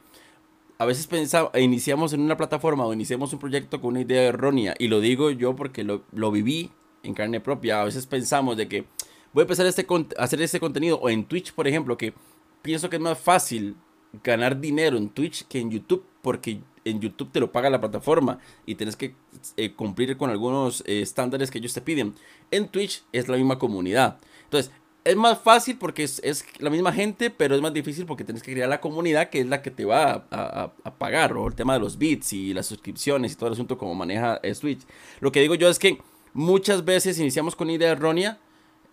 a veces pensamos, iniciamos en una plataforma o iniciamos un proyecto con una idea errónea, y lo digo yo porque lo, lo viví en carne propia. A veces pensamos de que voy a empezar este, a hacer este contenido. O en Twitch, por ejemplo, que pienso que es más fácil ganar dinero en Twitch que en YouTube, porque en YouTube te lo paga la plataforma y tienes que eh, cumplir con algunos eh, estándares que ellos te piden. En Twitch es la misma comunidad. Entonces, es más fácil porque es, la misma gente, pero es más difícil porque tienes que crear la comunidad que es la que te va a, pagar, o el tema de los bits y las suscripciones y todo el asunto como maneja eh, Twitch. Lo que digo yo es que muchas veces iniciamos con idea errónea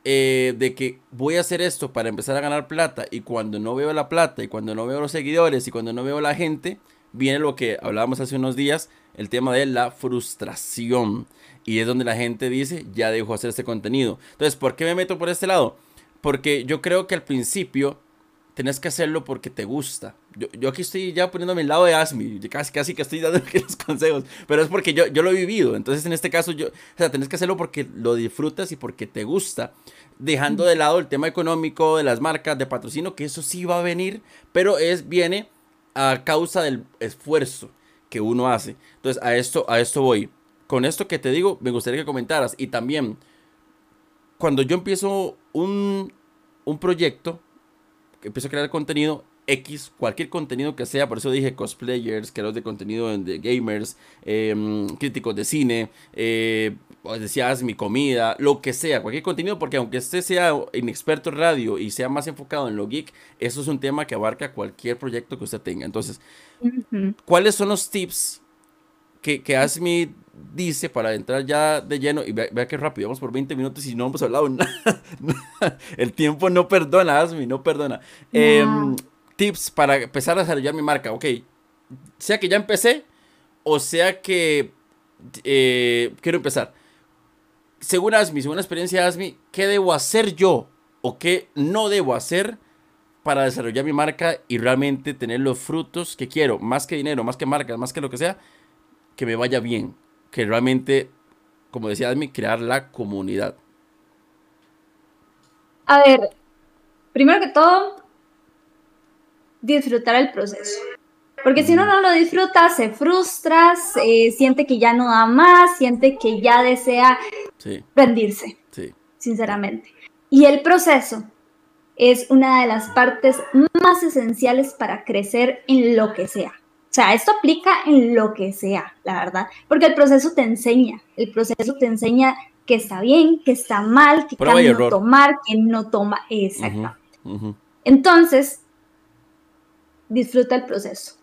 eh, de que voy a hacer esto para empezar a ganar plata y cuando no veo la plata y cuando no veo los seguidores y cuando no veo la gente, viene lo que hablábamos hace unos días, el tema de la frustración. Y es donde la gente dice, ya dejo hacer este contenido. Entonces, ¿por qué me meto por este lado? Porque yo creo que al principio tenés que hacerlo porque te gusta. Yo, aquí estoy ya poniéndome el lado de Asmi, casi, casi que estoy dando los consejos, pero es porque yo, yo lo he vivido, entonces en este caso yo, o sea, tenés que hacerlo porque lo disfrutas y porque te gusta, dejando de lado el tema económico, de las marcas, de patrocinio, que eso sí va a venir, pero es, viene a causa del esfuerzo que uno hace. Entonces, a esto, a esto voy. Con esto que te digo, me gustaría que comentaras, y también, cuando yo empiezo un, un proyecto, empiezo a crear contenido, X, cualquier contenido que sea, por eso dije cosplayers, creadores de contenido de gamers, em, críticos de cine, eh, decías mi comida, lo que sea, cualquier contenido, porque aunque usted sea inexperto en radio y sea más enfocado en lo geek, eso es un tema que abarca cualquier proyecto que usted tenga. Entonces, ¿cuáles son los tips que, que Asmi dice para entrar ya de lleno? Y vea, que rápido, vamos por 20 minutos y no hemos hablado nada. El tiempo no perdona, Asmi, no perdona. Em, tips para empezar a desarrollar mi marca. Ok, sea que ya empecé o sea que eh, quiero empezar. Según Asmi, según la experiencia de Asmi, ¿qué debo hacer yo o qué no debo hacer para desarrollar mi marca y realmente tener los frutos que quiero? Más que dinero, más que marcas, más que lo que sea, que me vaya bien. Que realmente, como decía Asmi, crear la comunidad. A ver, primero que todo, disfrutar el proceso. Porque si uno no lo disfruta, se frustra, siente que ya no da más, siente que ya desea rendirse, sinceramente. Y el proceso es una de las partes más esenciales para crecer en lo que sea. O sea, esto aplica en lo que sea, la verdad, porque el proceso te enseña, el proceso te enseña que está bien, que está mal, que no tomar, que no toma, exactamente. Entonces, disfruta el proceso.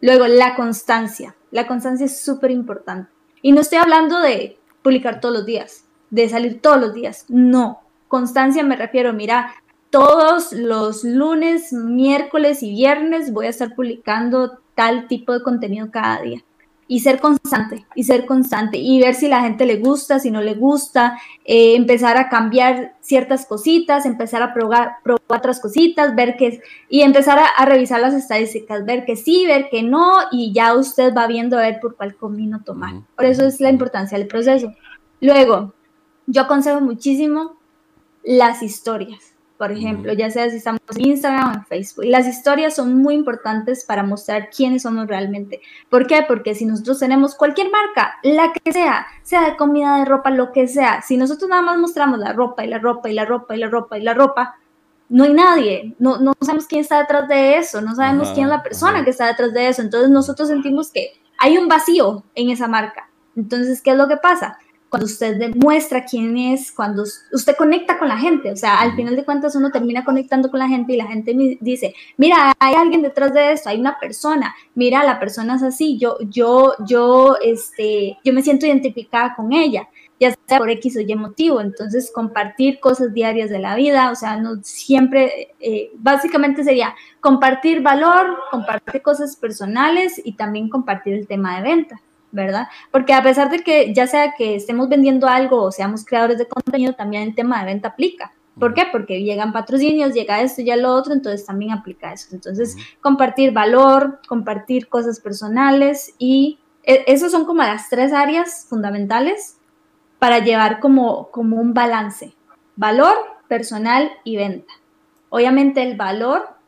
Luego, la constancia. La constancia es súper importante. Y no estoy hablando de publicar todos los días, de salir todos los días. No. Constancia me refiero, mira, todos los lunes, miércoles y viernes voy a estar publicando tal tipo de contenido cada día y ser constante, y ser constante, y ver si la gente le gusta, si no le gusta, eh, empezar a cambiar ciertas cositas, empezar a probar, probar otras cositas, ver que, y empezar a, revisar las estadísticas, ver que sí, ver que no, y ya usted va viendo a ver por cuál camino tomar. Por eso es la importancia del proceso. Luego, yo aconsejo muchísimo las historias por ejemplo, ya sea si estamos en Instagram o en Facebook. Las historias son muy importantes para mostrar quiénes somos realmente. ¿Por qué? Porque si nosotros tenemos cualquier marca, la que sea, sea de comida, de ropa, lo que sea, si nosotros nada más mostramos la ropa y la ropa y la ropa y la ropa y la ropa, no hay nadie, no, no sabemos quién está detrás de eso, no sabemos quién es la persona que está detrás de eso. Entonces nosotros sentimos que hay un vacío en esa marca. Entonces, ¿qué es lo que pasa? Cuando usted demuestra quién es, cuando usted conecta con la gente, o sea, al final de cuentas uno termina conectando con la gente y la gente dice, mira, hay alguien detrás de esto, hay una persona, mira, la persona es así, yo, yo, yo, este, yo me siento identificada con ella, ya sea por X o Y motivo, entonces compartir cosas diarias de la vida, o sea, no siempre, eh, básicamente sería compartir valor, compartir cosas personales y también compartir el tema de venta. ¿Verdad? Porque a pesar de que ya sea que estemos vendiendo algo o seamos creadores de contenido, también el tema de venta aplica. ¿Por qué? Porque llegan patrocinios, llega esto y ya lo otro, entonces también aplica eso. Entonces, compartir valor, compartir cosas personales y e, esos son como las tres áreas fundamentales para llevar como, como un balance. Valor, personal y venta. Obviamente el valor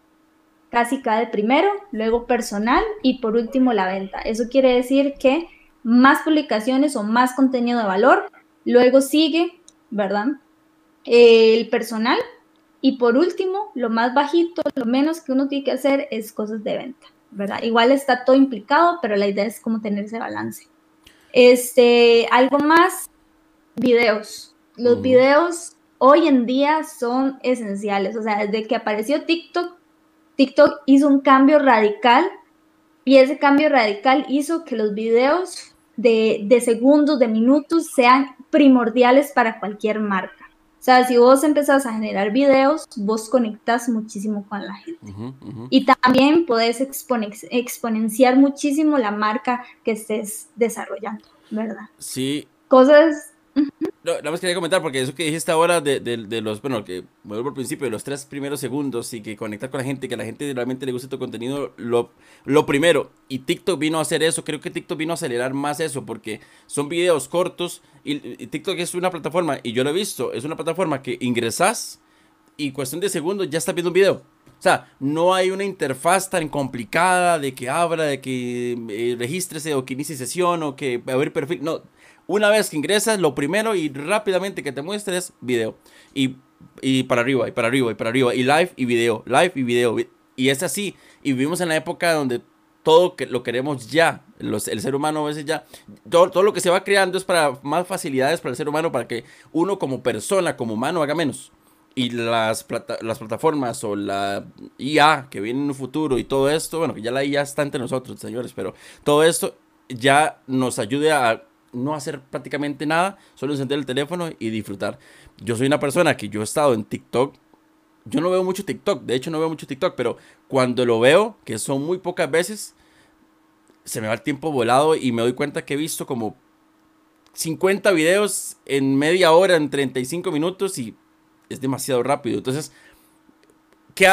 casi cae primero, luego personal y por último la venta. Eso quiere decir que más publicaciones o más contenido de valor, luego sigue, ¿verdad? El personal y por último, lo más bajito, lo menos que uno tiene que hacer es cosas de venta, ¿verdad? Igual está todo implicado, pero la idea es como tener ese balance. Este, algo más, videos. Los videos hoy en día son esenciales, o sea, desde que apareció TikTok, TikTok hizo un cambio radical y ese cambio radical hizo que los videos de, segundos, de minutos sean primordiales para cualquier marca. O sea, si vos empezás a generar videos, vos conectas muchísimo con la gente. Y también podés exponenciar muchísimo la marca que estés desarrollando, ¿verdad? Sí. Cosas No, nada más quería comentar, porque eso que dijiste ahora de, de, los, bueno, que vuelvo al principio, de los tres primeros segundos y que conectar con la gente, que a la gente realmente le guste tu contenido, lo, lo primero. Y TikTok vino a hacer eso, creo que TikTok vino a acelerar más eso, porque son videos cortos y, TikTok es una plataforma, y yo lo he visto, es una plataforma que ingresas y cuestión de segundos ya estás viendo un video. O sea, no hay una interfaz tan complicada de que abra, de que eh, registrese o que inicie sesión o que abrir perfil. No, una vez que ingresas, lo primero y rápidamente que te muestres video. Y, y para arriba, y para arriba, y para arriba. Y live y video, live y video. Y es así. Y vivimos en la época donde todo que lo queremos ya. Los, el ser humano a veces ya. Todo, todo, lo que se va creando es para más facilidades para el ser humano, para que uno como persona, como humano, haga menos. Y las, las plataformas o la IA que viene en un futuro y todo esto, bueno, ya la IA está entre nosotros, señores, pero todo esto ya nos ayude a no hacer prácticamente nada, solo encender el teléfono y disfrutar. Yo soy una persona que yo he estado en TikTok. Yo no veo mucho TikTok, de hecho no veo mucho TikTok, pero cuando lo veo, que son muy pocas veces, se me va el tiempo volado y me doy cuenta que he visto como 50 videos en media hora, en 35 minutos y es demasiado rápido. Entonces, ¿qué,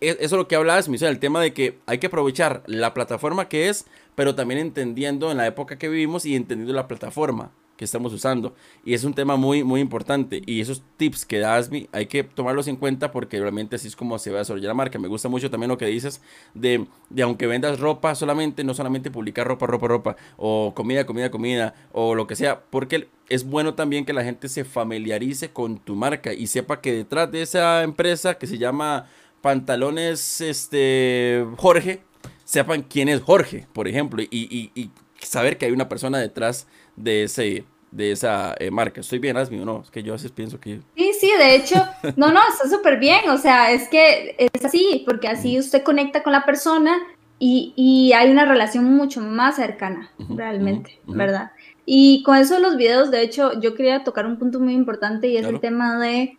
eso es lo que hablabas, me el tema de que hay que aprovechar la plataforma que es pero también entendiendo en la época que vivimos y entendiendo la plataforma que estamos usando. Y es un tema muy, muy importante. Y esos tips que da Asmi hay que tomarlos en cuenta porque realmente así es como se va a desarrollar la marca. Me gusta mucho también lo que dices de, de aunque vendas ropa solamente, no solamente publicar ropa, ropa, ropa, o comida, comida, comida, o lo que sea, porque es bueno también que la gente se familiarice con tu marca y sepa que detrás de esa empresa que se llama Pantalones este, Jorge, sepan quién es Jorge, por ejemplo, y, saber que hay una persona detrás de ese de esa eh, marca. ¿Estoy bien, Asmi, o no? Es que yo a veces pienso que... Sí, sí, de hecho, no, no, está súper bien, o sea, es que es así, porque así usted conecta con la persona y, hay una relación mucho más cercana, realmente, ¿verdad? Y con eso de los videos, de hecho, yo quería tocar un punto muy importante y es el tema de,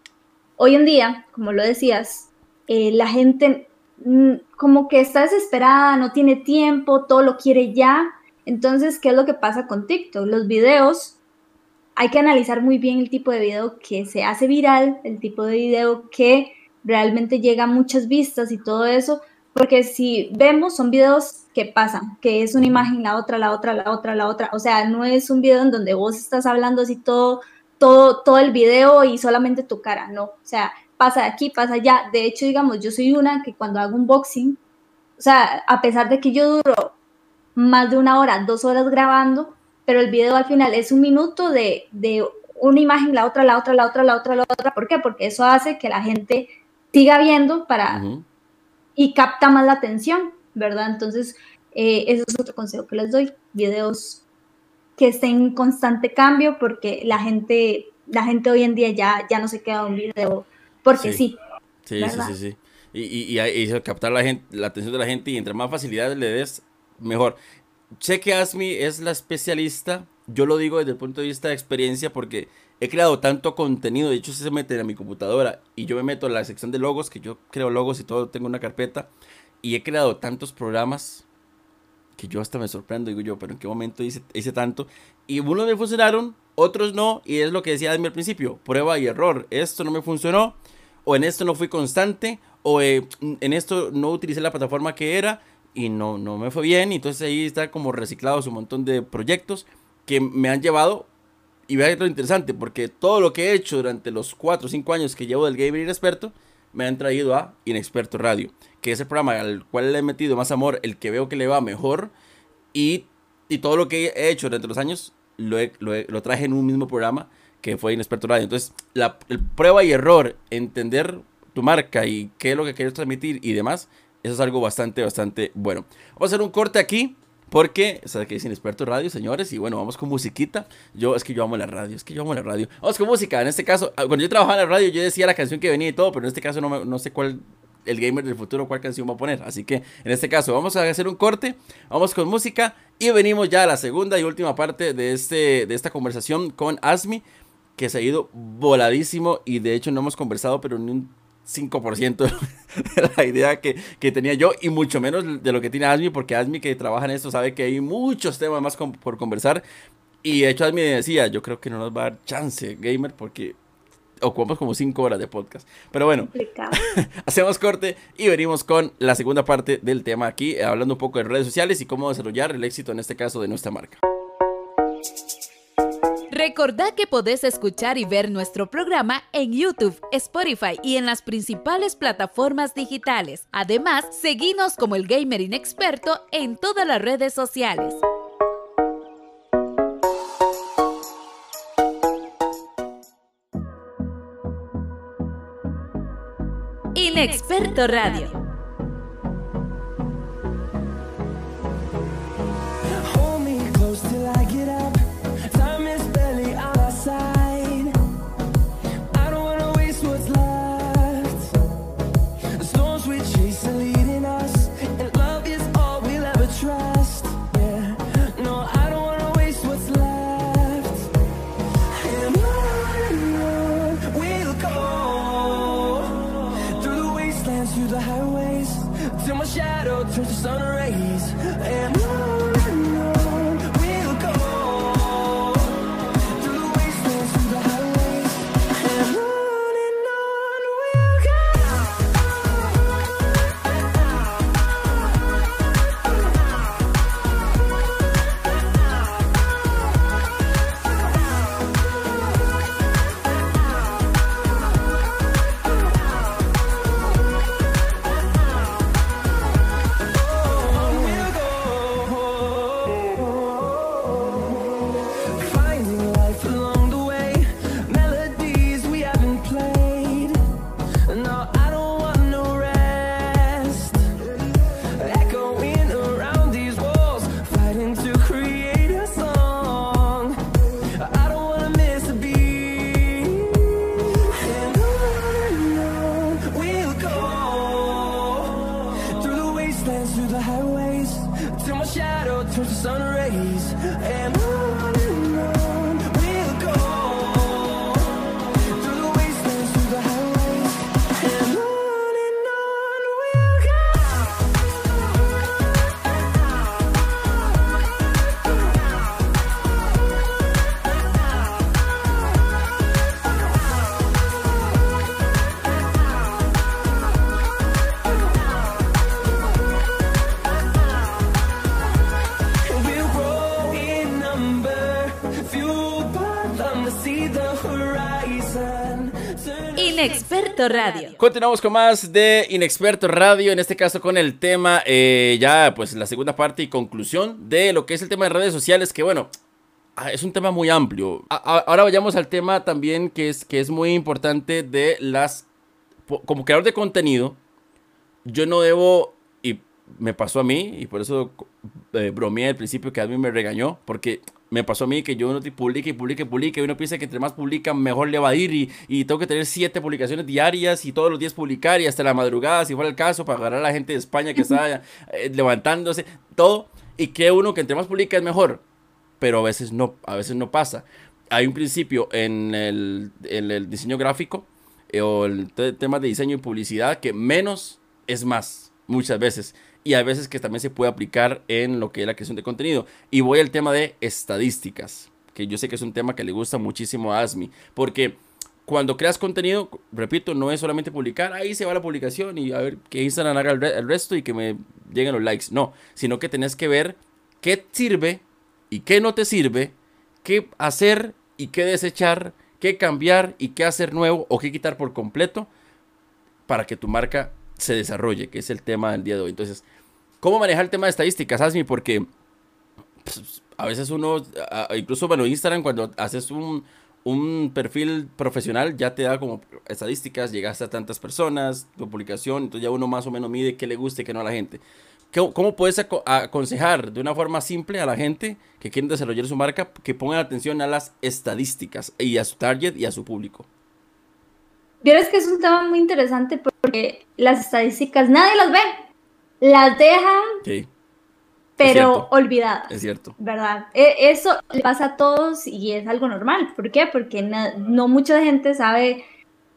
hoy en día, como lo decías, eh, la gente Mm, como que está desesperada, no tiene tiempo, todo lo quiere ya. Entonces, ¿qué es lo que pasa con TikTok? Los videos, hay que analizar muy bien el tipo de video que se hace viral, el tipo de video que realmente llega a muchas vistas y todo eso, porque si vemos son videos que pasan, que es una imagen, la otra, la otra, la otra, la otra, o sea, no es un video en donde vos estás hablando así todo, todo, todo el video y solamente tu cara, no, o sea, pasa de aquí, pasa allá. De hecho, digamos, yo soy una que cuando hago un boxing, o sea, a pesar de que yo duro más de una hora, dos horas grabando, pero el video al final es un minuto de, de una imagen, la otra, la otra, la otra, la otra, la otra. ¿Por qué? Porque eso hace que la gente siga viendo para y capta más la atención, ¿verdad? Entonces, eh, eso es otro consejo que les doy. Videos que estén en constante cambio porque la gente, la gente hoy en día ya, ya no se queda un video porque sí. Sí, sí, sí, sí, Y, y, captar la, gente, la atención de la gente y entre más facilidades le des, mejor. Sé que Asmi es la especialista, yo lo digo desde el punto de vista de experiencia porque he creado tanto contenido, de hecho se mete a mi computadora y yo me meto en la sección de logos, que yo creo logos y todo, tengo una carpeta, y he creado tantos programas que yo hasta me sorprendo, digo yo, pero en qué momento hice, hice tanto, y unos me funcionaron, otros no, y es lo que decía Asmi al principio, prueba y error, esto no me funcionó, o en esto no fui constante, o eh, en esto no utilicé la plataforma que era y no, no me fue bien. Y entonces ahí está como reciclados un montón de proyectos que me han llevado. Y vea lo interesante, porque todo lo que he hecho durante los 4 o 5 años que llevo del Gamer Inexperto me han traído a Inexperto Radio, que es el programa al cual le he metido más amor, el que veo que le va mejor. Y, y todo lo que he hecho durante los años lo, lo, lo traje en un mismo programa que fue Inexperto Radio. Entonces, la prueba y error, entender tu marca y qué es lo que quieres transmitir y demás, eso es algo bastante, bastante bueno. Vamos a hacer un corte aquí. Porque, ¿sabes que es Inexperto Radio, señores? Y bueno, vamos con musiquita. Yo, es que yo amo la radio, es que yo amo la radio. Vamos con música. En este caso, ah, cuando yo trabajaba en la radio, yo decía la canción que venía y todo, pero en este caso no, no sé cuál el gamer del futuro cuál canción va a poner. Así que en este caso vamos a hacer un corte, vamos con música y venimos ya a la segunda y última parte de, este, de esta conversación con Asmi que se ha ido voladísimo y de hecho no hemos conversado, pero ni un 5% de la idea que, tenía yo y mucho menos de lo que tiene Asmi, porque Asmi que trabaja en esto sabe que hay muchos temas más por conversar Y de hecho, a mí me decía, yo creo que no nos va a dar chance, gamer, porque ocupamos como 5 horas de podcast. Pero bueno, hacemos corte y venimos con la segunda parte del tema aquí, hablando un poco de redes sociales y cómo desarrollar el éxito en este caso de nuestra marca. Recordá que podés escuchar y ver nuestro programa en YouTube, Spotify y en las principales plataformas digitales. Además, seguinos como el Gamer Inexperto en todas las redes sociales. Inexperto Radio. Inexperto Radio. Continuamos con más de Inexperto Radio, en este caso con el tema, eh, ya pues la segunda parte y conclusión de lo que es el tema de redes sociales, que bueno, ah, es un tema muy amplio. Ahora vayamos al tema también que es, que es muy importante de las, como creador de contenido, yo no debo, y me pasó a mí, y por eso eh, bromeé al principio que a mí me regañó, porque me pasó a mí que yo uno publique y publique y publique y uno piensa que entre más publica mejor le va a ir y, tengo que tener siete publicaciones diarias y todos los días publicar y hasta la madrugada si fuera el caso para agarrar a la gente de España que está eh, levantándose, todo y que uno que entre más publica es mejor, pero a veces no, a veces no pasa. Hay un principio en el, diseño gráfico eh, o el tema de diseño y publicidad que menos es más muchas veces y hay veces que también se puede aplicar en lo que es la creación de contenido. Y voy al tema de estadísticas, que yo sé que es un tema que le gusta muchísimo a Asmi, porque cuando creas contenido, repito, no es solamente publicar, ahí se va la publicación y a ver que Instagram haga el, resto y que me lleguen los likes, no, sino que tenés que ver qué sirve y qué no te sirve, qué hacer y qué desechar, qué cambiar y qué hacer nuevo o qué quitar por completo para que tu marca se desarrolle, que es el tema del día de hoy. Entonces, ¿cómo manejar el tema de estadísticas, Asmi? Porque pues, a veces uno, incluso, bueno, Instagram, cuando haces un, perfil profesional, ya te da como estadísticas, llegaste a tantas personas, tu publicación, entonces ya uno más o menos mide qué le gusta y qué no a la gente. ¿Cómo puedes aconsejar de una forma simple a la gente que quiere desarrollar su marca que pongan atención a las estadísticas y a su target y a su público? Vieres que es un tema muy interesante porque las estadísticas nadie las ve, las dejan, pero olvidadas. Es cierto. ¿Verdad? E, eso le pasa a todos y es algo normal. ¿Por qué? Porque no, mucha gente sabe,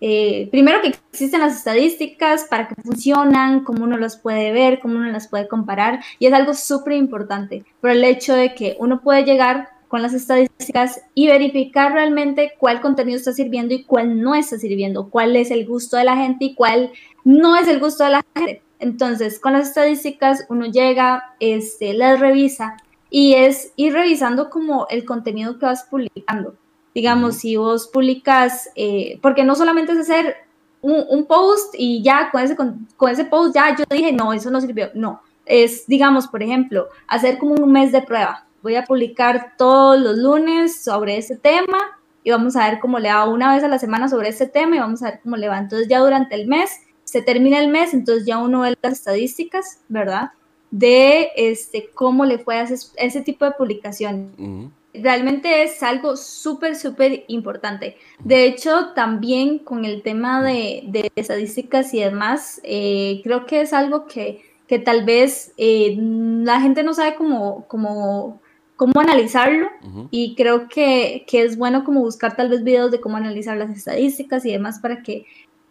eh, primero que existen las estadísticas, para qué funcionan, cómo uno las puede ver, cómo uno las puede comparar, y es algo súper importante por el hecho de que uno puede llegar con las estadísticas y verificar realmente cuál contenido está sirviendo y cuál no está sirviendo, cuál es el gusto de la gente y cuál no es el gusto de la gente. Entonces, con las estadísticas uno llega, este, las revisa y es ir revisando como el contenido que vas publicando. Digamos, si vos publicas, eh, porque no solamente es hacer un, post y ya con ese, con, ese post ya yo dije, no, eso no sirvió. No, es, digamos, por ejemplo, hacer como un mes de prueba. Voy a publicar todos los lunes sobre ese tema y vamos a ver cómo le va una vez a la semana sobre ese tema y vamos a ver cómo le va. Entonces ya durante el mes, se termina el mes, entonces ya uno ve las estadísticas, ¿verdad? De este, cómo le fue a ese, tipo de publicación realmente es algo súper, súper importante. De hecho, también con el tema de, estadísticas y demás, eh, creo que es algo que, que tal vez eh, la gente no sabe cómo, cómo, cómo analizarlo y creo que, que, es bueno como buscar tal vez videos de cómo analizar las estadísticas y demás para que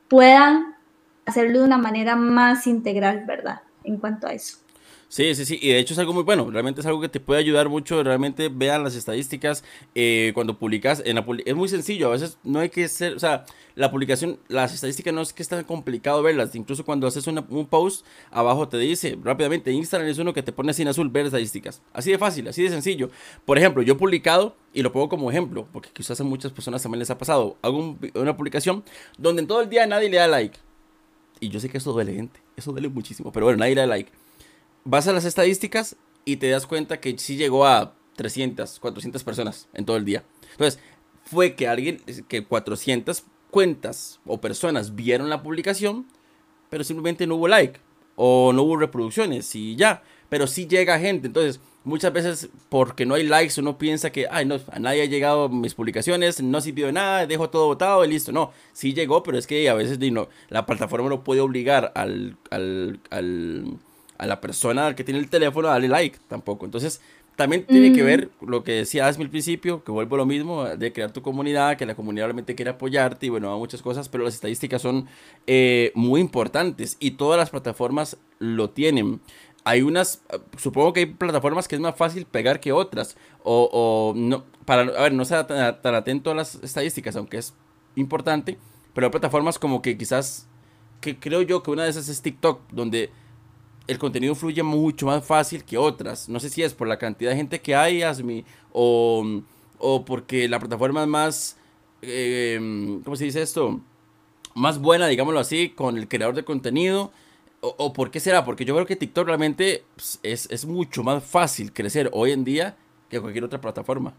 puedan hacerlo de una manera más integral, ¿verdad? En cuanto a eso. Sí, sí, sí, y de hecho es algo muy bueno, realmente es algo que te puede ayudar mucho, realmente vean las estadísticas eh, cuando publicas, en la es muy sencillo, a veces no hay que ser, o sea, la publicación, las estadísticas no es que es tan complicado verlas, incluso cuando haces un post, abajo te dice rápidamente, Instagram es uno que te pone así en azul, ver estadísticas, así de fácil, así de sencillo. Por ejemplo, yo he publicado, y lo pongo como ejemplo, porque quizás a muchas personas también les ha pasado, hago una publicación donde en todo el día nadie le da like, y yo sé que eso duele gente, eso duele muchísimo, pero bueno, nadie le da like vas a las estadísticas y te das cuenta que sí llegó a 300, 400 personas en todo el día. Entonces, fue que alguien, que 400 cuentas o personas vieron la publicación, pero simplemente no hubo like o no hubo reproducciones y ya. Pero sí llega gente. Entonces, muchas veces porque no hay likes uno piensa que, ay, no, a nadie ha llegado mis publicaciones, no sirvió de nada, dejo todo votado y listo. No, sí llegó, pero es que a veces la plataforma no puede obligar al a la persona que tiene el teléfono a darle like tampoco. Entonces, también tiene que ver lo que decía Asmi al principio, que vuelvo a lo mismo, de crear tu comunidad, que la comunidad realmente quiere apoyarte y bueno, muchas cosas, pero las estadísticas son eh, muy importantes y todas las plataformas lo tienen. Hay unas, supongo que hay plataformas que es más fácil pegar que otras, o, o no, para, a ver, no sea tan, tan atento a las estadísticas, aunque es importante, pero hay plataformas como que quizás, que creo yo que una de esas es TikTok, donde el contenido fluye mucho más fácil que otras. No sé si es por la cantidad de gente que hay, Asmi, o, o porque la plataforma es más, eh, ¿cómo se dice esto? Más buena, digámoslo así, con el creador de contenido. O, o por qué será? Porque yo creo que TikTok realmente pues, es, es mucho más fácil crecer hoy en día que cualquier otra plataforma.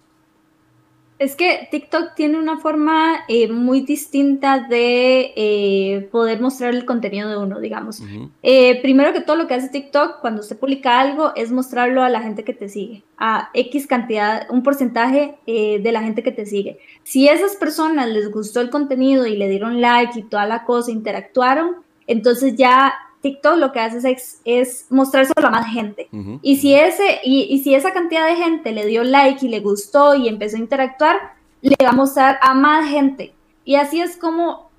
Es que TikTok tiene una forma eh, muy distinta de eh, poder mostrar el contenido de uno, digamos. Eh, primero que todo, lo que hace TikTok cuando usted publica algo es mostrarlo a la gente que te sigue, a X cantidad, un porcentaje de la gente que te sigue. Si esas personas les gustó el contenido y le dieron like y toda la cosa, interactuaron, entonces ya TikTok lo que hace es, es mostrárselo a más gente. y, si ese, y, si esa cantidad de gente le dio like y le gustó y empezó a interactuar, le va a mostrar a más gente. Y así es como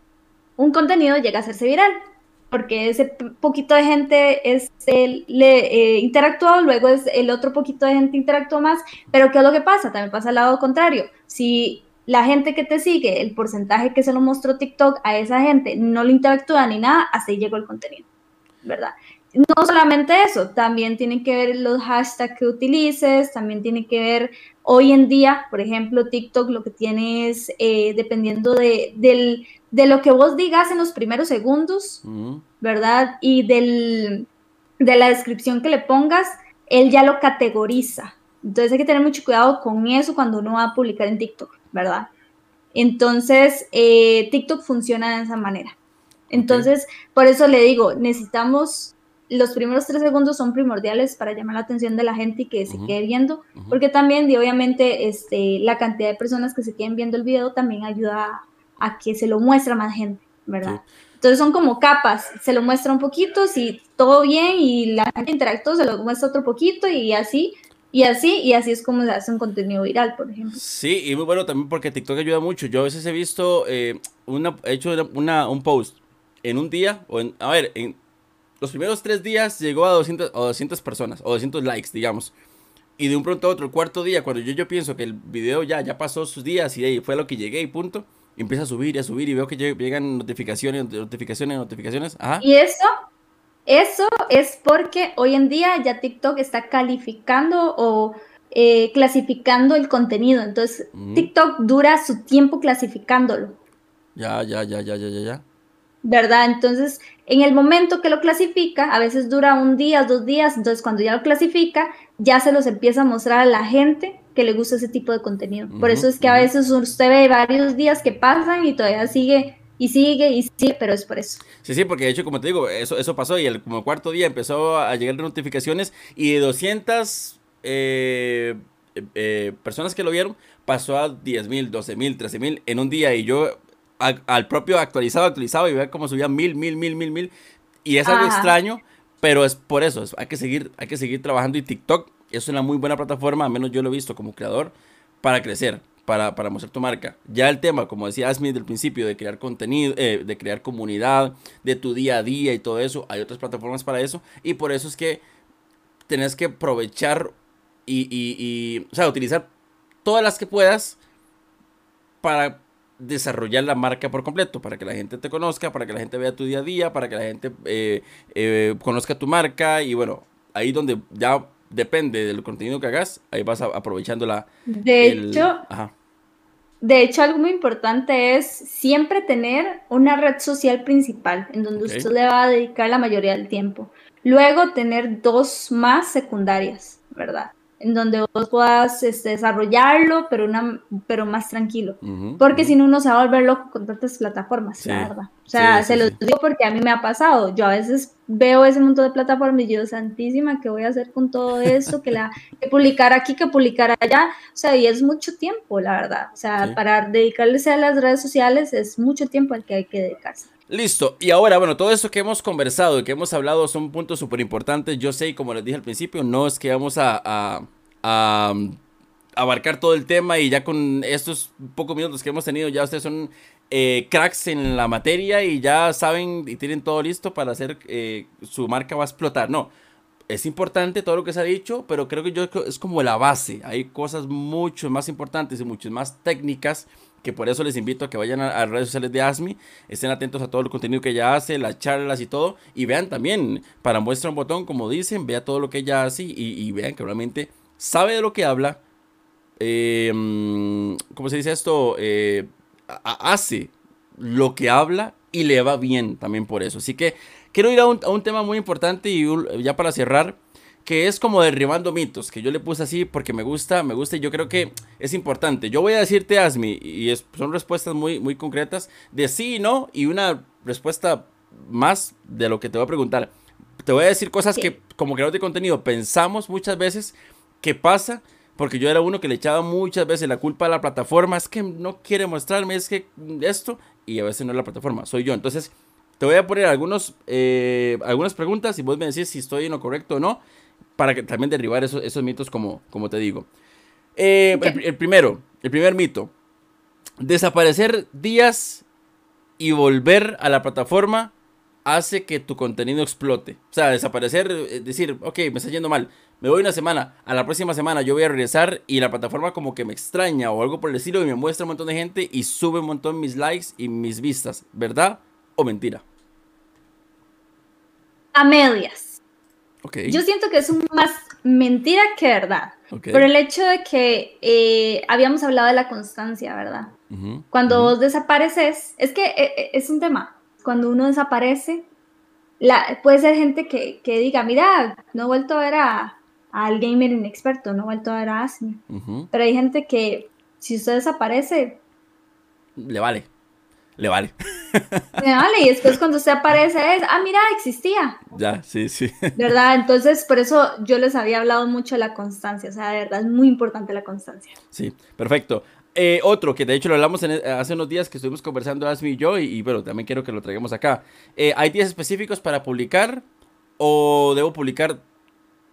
un contenido llega a hacerse viral. Porque ese poquito de gente es el, le eh, interactuó, luego es el otro poquito de gente interactuó más. Pero ¿qué es lo que pasa? También pasa al lado contrario. Si la gente que te sigue, el porcentaje que se lo mostró TikTok a esa gente no le interactúa ni nada, así llegó el contenido. ¿Verdad? No solamente eso, también tiene que ver los hashtags que utilices, también tiene que ver hoy en día, por ejemplo, TikTok lo que tiene es, eh, dependiendo de, lo que vos digas en los primeros segundos, ¿verdad? Y del, de la descripción que le pongas, él ya lo categoriza. Entonces hay que tener mucho cuidado con eso cuando uno va a publicar en TikTok, ¿verdad? Entonces, eh, TikTok funciona de esa manera. Entonces, por eso le digo, necesitamos, los primeros tres segundos son primordiales para llamar la atención de la gente y que se quede viendo, porque también, y obviamente, este, la cantidad de personas que se queden viendo el video también ayuda a, que se lo muestre a más gente, ¿verdad? Entonces son como capas, se lo muestra un poquito, si todo bien y la gente interactúa, se lo muestra otro poquito y así, y así, y así es como se hace un contenido viral, por ejemplo. Sí, y muy bueno también porque TikTok ayuda mucho. Yo a veces he visto, eh, una, he hecho una, un post en un día, o en, a ver, en los primeros tres días llegó a 200, 200 personas, o 200 likes, digamos. y de un pronto a otro, el cuarto día, cuando yo, yo pienso que el video ya, ya pasó sus días y ahí fue lo que llegué y punto, empieza a subir y a subir y veo que llegan notificaciones, notificaciones, notificaciones. Ajá. Y eso, eso es porque hoy en día ya TikTok está calificando o eh, clasificando el contenido. Entonces, TikTok dura su tiempo clasificándolo. Ya, ya, ya, ya, ya, ya, ya. ¿Verdad? Entonces, en el momento que lo clasifica, a veces dura un día, dos días, entonces cuando ya lo clasifica, ya se los empieza a mostrar a la gente que le gusta ese tipo de contenido. Por eso es que a veces usted ve varios días que pasan y todavía sigue y sigue y sigue, pero es por eso. Sí, sí, porque de hecho, como te digo, eso, eso pasó y el como cuarto día empezó a llegar notificaciones y de 200 eh, eh, personas que lo vieron pasó a 10 mil, 12 mil, 13 mil en un día y yo al propio actualizado, actualizado y ver cómo subía mil, mil, mil, mil, mil. Y es algo extraño, pero es por eso, hay, que seguir, hay que seguir trabajando y TikTok es una muy buena plataforma, al menos yo lo he visto como creador, para crecer, para, para mostrar tu marca. Ya el tema, como decía Asmi del principio, de crear contenido, eh, de crear comunidad, de tu día a día y todo eso, hay otras plataformas para eso y por eso es que tenés que aprovechar y, y, y o sea, utilizar todas las que puedas para desarrollar la marca por completo, para que la gente te conozca, para que la gente vea tu día a día, para que la gente eh, eh, conozca tu marca y bueno, ahí donde ya depende del contenido que hagas, ahí vas aprovechando la... De hecho, de hecho, algo muy importante es siempre tener una red social principal en donde usted le va a dedicar la mayoría del tiempo. Luego tener dos más secundarias, ¿verdad? En donde vos puedas este, desarrollarlo, pero, una, pero más tranquilo. porque si no, uno se va a volver loco con tantas plataformas, la verdad. O sea, se lo digo porque a mí me ha pasado. Yo a veces veo ese montón de plataformas y yo, santísima, ¿qué voy a hacer con todo esto? que, la, que publicar aquí, que publicar allá. O sea, y es mucho tiempo, la verdad. O sea, para dedicarse a las redes sociales es mucho tiempo al que hay que dedicarse. Listo, y ahora, bueno, todo esto que hemos conversado y que hemos hablado son puntos súper importantes. Yo sé, como les dije al principio, no es que vamos a, um, abarcar todo el tema y ya con estos pocos minutos que hemos tenido, ya ustedes son eh, cracks en la materia y ya saben y tienen todo listo para hacer eh, su marca va a explotar. No, es importante todo lo que se ha dicho, pero creo que yo es como la base. Hay cosas mucho más importantes y muchas más técnicas que por eso les invito a que vayan a, las redes sociales de ASMI, estén atentos a todo el contenido que ella hace, las charlas y todo, y vean también, para muestra un botón, como dicen, vea todo lo que ella hace y, vean que realmente sabe de lo que habla, eh, ¿cómo se dice esto? Eh, hace lo que habla y le va bien también por eso. Así que quiero ir a a un tema muy importante y ya para cerrar que es como derribando mitos, que yo le puse así porque me gusta, me gusta y yo creo que es importante. Yo voy a decirte, Asmi, y son respuestas muy, muy concretas de sí y no, y una respuesta más de lo que te voy a preguntar. Te voy a decir cosas que como creador de contenido pensamos muchas veces que pasa, porque yo era uno que le echaba muchas veces la culpa a la plataforma, es que no quiere mostrarme, es que esto, y a veces no es la plataforma, soy yo. Entonces, te voy a poner algunos, eh, algunas preguntas y vos me decís si estoy en lo correcto o no para que, también derribar esos, esos mitos como, como te digo. Eh, el, primero, el primer mito. Desaparecer días y volver a la plataforma hace que tu contenido explote. O sea, desaparecer, eh, decir, ok, me está yendo mal, me voy una semana, a la próxima semana yo voy a regresar y la plataforma como que me extraña o algo por el estilo y me muestra un montón de gente y sube un montón mis likes y mis vistas, ¿verdad o mentira? A medias. Yo siento que es más mentira que verdad. Por el hecho de que eh, habíamos hablado de la constancia, ¿verdad? Cuando vos desapareces, es que eh, eh, es un tema. Cuando uno desaparece, la, puede ser gente que, diga, mira, no he vuelto a ver a, al gamer inexperto, no he vuelto a ver a Asmi. Pero hay gente que, si usted desaparece... Le vale le vale. Le vale, y después cuando se aparece es, ah, mira, existía. Ya, sí, sí. ¿Verdad? Entonces, por eso yo les había hablado mucho de la constancia, o sea, de verdad es muy importante la constancia. Sí, perfecto. Eh, otro, que de hecho lo hablamos hace unos días que estuvimos conversando Asmi y yo, y, bueno, también quiero que lo traigamos acá. Eh, ¿Hay días específicos para publicar o debo publicar? O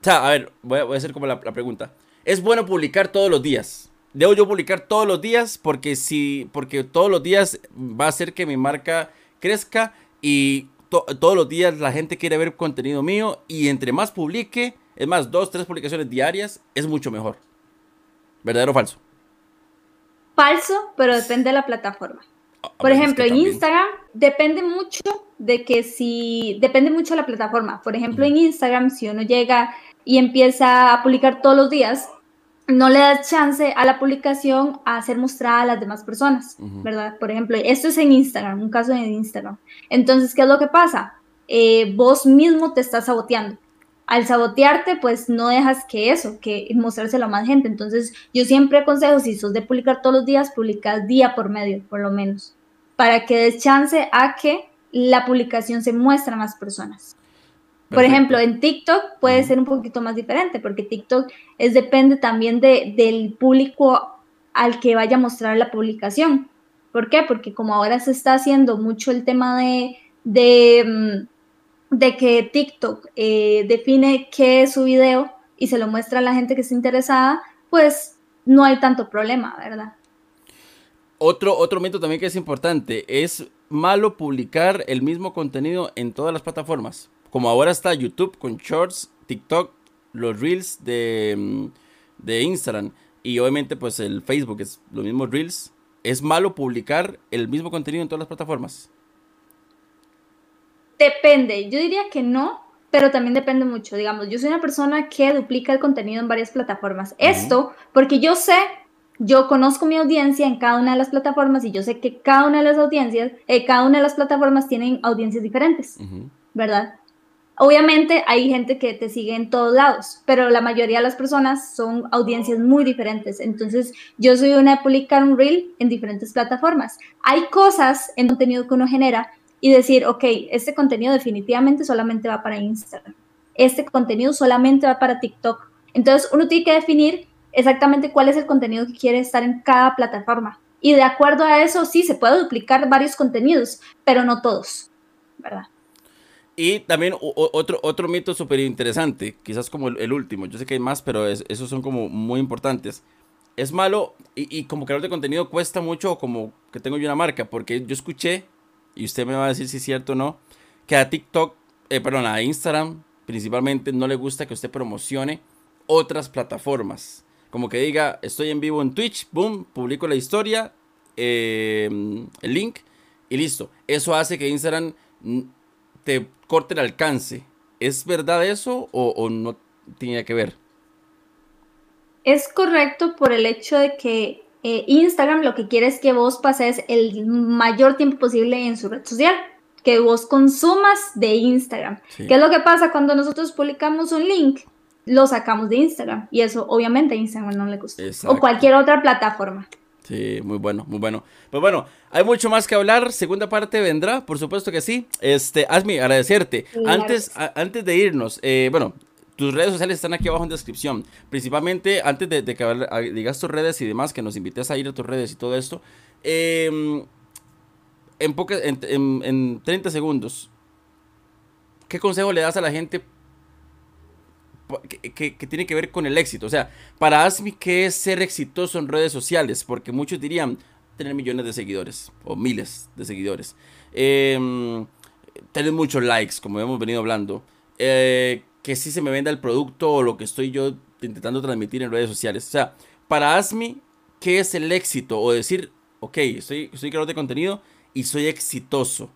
sea, a ver, voy a, hacer como la pregunta. ¿Es bueno publicar todos los días? Debo yo publicar todos los días porque si porque todos los días va a hacer que mi marca crezca y todos los días la gente quiere ver contenido mío y entre más publique Es más, dos, tres publicaciones diarias es mucho mejor. ¿Verdadero o falso? Falso, pero depende de la plataforma. Ah, Por ejemplo, en Instagram depende mucho de que si, depende mucho de la plataforma. Por ejemplo, en Instagram, si uno llega y empieza a publicar todos los días, no le das chance a la publicación a ser mostrada a las demás personas, ¿verdad? Por ejemplo, esto es en Instagram, un caso en Instagram. Entonces, ¿qué es lo que pasa? Eh, vos mismo te estás saboteando. Al sabotearte, pues no dejas que eso, que mostrárselo a más gente. Entonces, yo siempre aconsejo, si sos de publicar todos los días, publicas día por medio, por lo menos, para que des chance a que la publicación se muestre a más personas. Por ejemplo, en TikTok puede ser un poquito más diferente, porque TikTok es depende también de, del público al que vaya a mostrar la publicación. ¿Por qué? Porque como ahora se está haciendo mucho el tema de, de, mm, que TikTok eh, define qué es su video y se lo muestra a la gente que está interesada, pues no hay tanto problema, ¿verdad? Otro, otro mito también que es importante, es malo publicar el mismo contenido en todas las plataformas como ahora está YouTube con Shorts, TikTok, los Reels mm, de, Instagram y obviamente pues el Facebook es lo mismo Reels, ¿es malo publicar el mismo contenido en todas las plataformas? Depende, yo diría que no, pero también depende mucho. Digamos, yo soy una persona que duplica el contenido en varias plataformas. Esto porque yo sé, yo conozco mi audiencia en cada una de las plataformas y yo sé que cada una de las audiencias, eh, cada una de las plataformas tienen audiencias diferentes, ¿verdad? Obviamente hay gente que te sigue en todos lados, pero la mayoría de las personas son audiencias muy diferentes. Entonces, yo soy una de publicar un reel en diferentes plataformas. Hay cosas en contenido que uno genera y decir, ok, este contenido definitivamente solamente va para Instagram. Este contenido solamente va para TikTok. Entonces, uno tiene que definir exactamente cuál es el contenido que quiere estar en cada plataforma. Y de acuerdo a eso, sí, se puede duplicar varios contenidos, pero no todos, ¿verdad? Y también otro, otro mito súper interesante, quizás como el, último, yo sé que hay más, pero esos son como muy importantes. Es malo y, como creador de contenido cuesta mucho como que tengo yo una marca, porque yo escuché, y usted me va a decir si es cierto o no, que a TikTok, eh, perdón, a Instagram principalmente no le gusta que usted promocione otras plataformas. Como que diga, estoy en vivo en Twitch, boom, publico la historia, eh, el link y listo. Eso hace que Instagram te corte el alcance. ¿Es verdad eso o, no tiene que ver? Es correcto por el hecho de que eh, Instagram lo que quiere es que vos pases el mayor tiempo posible en su red social, que vos consumas de Instagram. ¿Qué es lo que pasa cuando nosotros publicamos un link? Lo sacamos de Instagram y eso obviamente a Instagram no le gusta. O cualquier otra plataforma. Sí, muy bueno, muy bueno. Pues bueno, hay mucho más que hablar. Segunda parte vendrá, por supuesto que sí. Este, Asmi, agradecerte. antes, antes de irnos, eh, bueno, tus redes sociales están aquí abajo en descripción. Principalmente, antes de, que digas tus redes y demás, que nos invites a ir a tus redes y todo esto. Em, en, en, en 30 segundos, ¿qué consejo le das a la gente que, tiene que ver con el éxito. O sea, para Asmi, ¿qué es ser exitoso en redes sociales? Porque muchos dirían tener millones de seguidores o miles de seguidores. Em, tener muchos likes, como hemos venido hablando. Eh, que sí se me venda el producto o lo que estoy yo intentando transmitir en redes sociales. O sea, para Asmi, ¿qué es el éxito? O decir, ok, soy, soy creador de contenido y soy exitoso.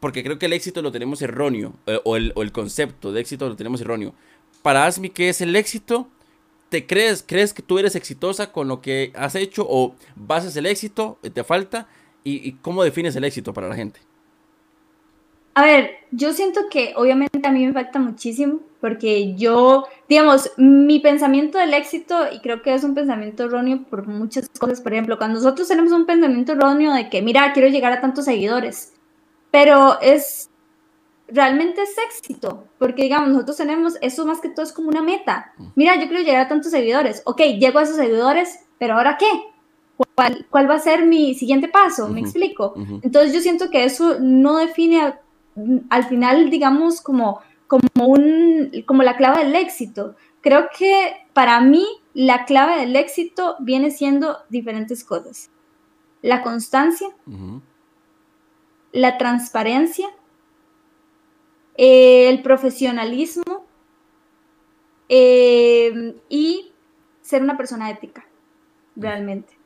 Porque creo que el éxito lo tenemos erróneo, eh, o, el, o el concepto de éxito lo tenemos erróneo para Asmi, ¿qué es el éxito? ¿Te crees, crees que tú eres exitosa con lo que has hecho o basas el éxito, te falta? ¿Y, cómo defines el éxito para la gente? A ver, yo siento que obviamente a mí me falta muchísimo porque yo, digamos, mi pensamiento del éxito, y creo que es un pensamiento erróneo por muchas cosas, por ejemplo, cuando nosotros tenemos un pensamiento erróneo de que, mira, quiero llegar a tantos seguidores, pero es realmente es éxito, porque digamos, nosotros tenemos, eso más que todo es como una meta. Mira, yo quiero llegar a tantos seguidores, ok, llego a esos seguidores, pero ahora qué? ¿Cuál, cuál va a ser mi siguiente paso? ¿Me explico? Entonces yo siento que eso no define al final, digamos, como, como, un, como la clave del éxito. Creo que para mí la clave del éxito viene siendo diferentes cosas. La constancia, la transparencia, el profesionalismo eh, y ser una persona ética, realmente.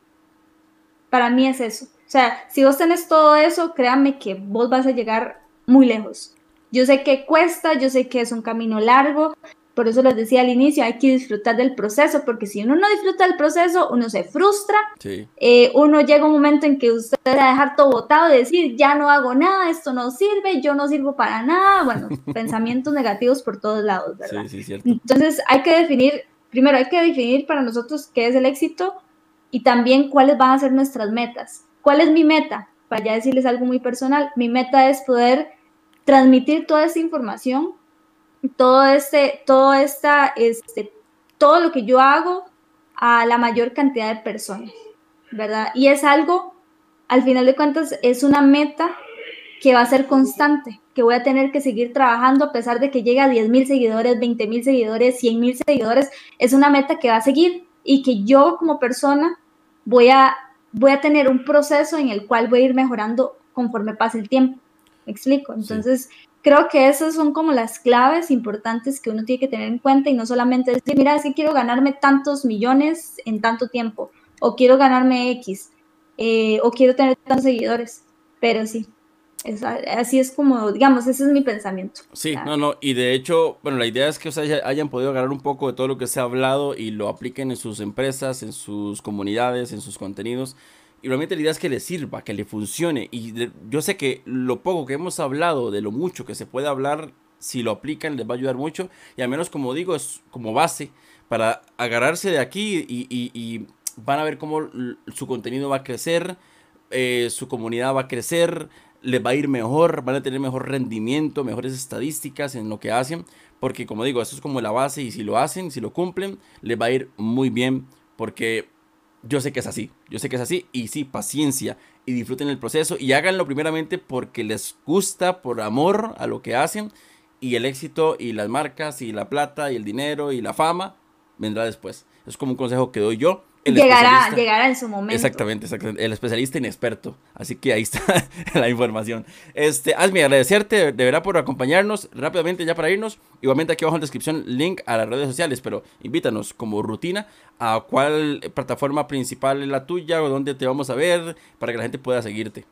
Para mí es eso. O sea, si vos tenés todo eso, créanme que vos vas a llegar muy lejos. Yo sé que cuesta, yo sé que es un camino largo, por eso les decía al inicio, hay que disfrutar del proceso, porque si uno no disfruta del proceso, uno se frustra, eh, uno llega un momento en que usted va a dejar todo botado y decir, ya no hago nada, esto no sirve, yo no sirvo para nada, bueno, pensamientos negativos por todos lados, ¿verdad? Sí, sí, Entonces hay que definir, primero hay que definir para nosotros qué es el éxito y también cuáles van a ser nuestras metas. ¿Cuál es mi meta? Para ya decirles algo muy personal, mi meta es poder transmitir toda esa información todo este, todo esta, este, todo lo que yo hago a la mayor cantidad de personas, ¿verdad? Y es algo, al final de cuentas, es una meta que va a ser constante, que voy a tener que seguir trabajando a pesar de que llegue a 10 mil seguidores, 20 mil seguidores, 100 mil seguidores, es una meta que va a seguir y que yo como persona voy a, voy a tener un proceso en el cual voy a ir mejorando conforme pase el tiempo. ¿Me explico? Entonces, creo que esas son como las claves importantes que uno tiene que tener en cuenta y no solamente decir, mira, es que quiero ganarme tantos millones en tanto tiempo, o quiero ganarme X, eh, o quiero tener tantos seguidores, pero sí. así es como, digamos, ese es mi pensamiento. Sí, no, no, y de hecho, bueno, la idea es que ustedes hayan podido ganar un poco de todo lo que se ha hablado y lo apliquen en sus empresas, en sus comunidades, en sus contenidos. Y realmente la idea es que le sirva, que le funcione. Y yo sé que lo poco que hemos hablado, de lo mucho que se puede hablar, si lo aplican les va a ayudar mucho. Y al menos como digo, es como base para agarrarse de aquí y, van a ver cómo su contenido va a crecer, eh, su comunidad va a crecer, les va a ir mejor, van a tener mejor rendimiento, mejores estadísticas en lo que hacen. Porque como digo, eso es como la base y si lo hacen, si lo cumplen, les va a ir muy bien. Porque yo sé que es así, yo sé que es así y sí, paciencia y disfruten el proceso y háganlo primeramente porque les gusta, por amor a lo que hacen y el éxito y las marcas y la plata y el dinero y la fama vendrá después. Es como un consejo que doy yo llegará, llegará en su momento. Exactamente, exactamente. El especialista inexperto. Así que ahí está la información. Este, Asmi, agradecerte de verdad por acompañarnos rápidamente ya para irnos. Igualmente aquí abajo en la descripción link a las redes sociales, pero invítanos como rutina a cuál plataforma principal es la tuya o dónde te vamos a ver para que la gente pueda seguirte.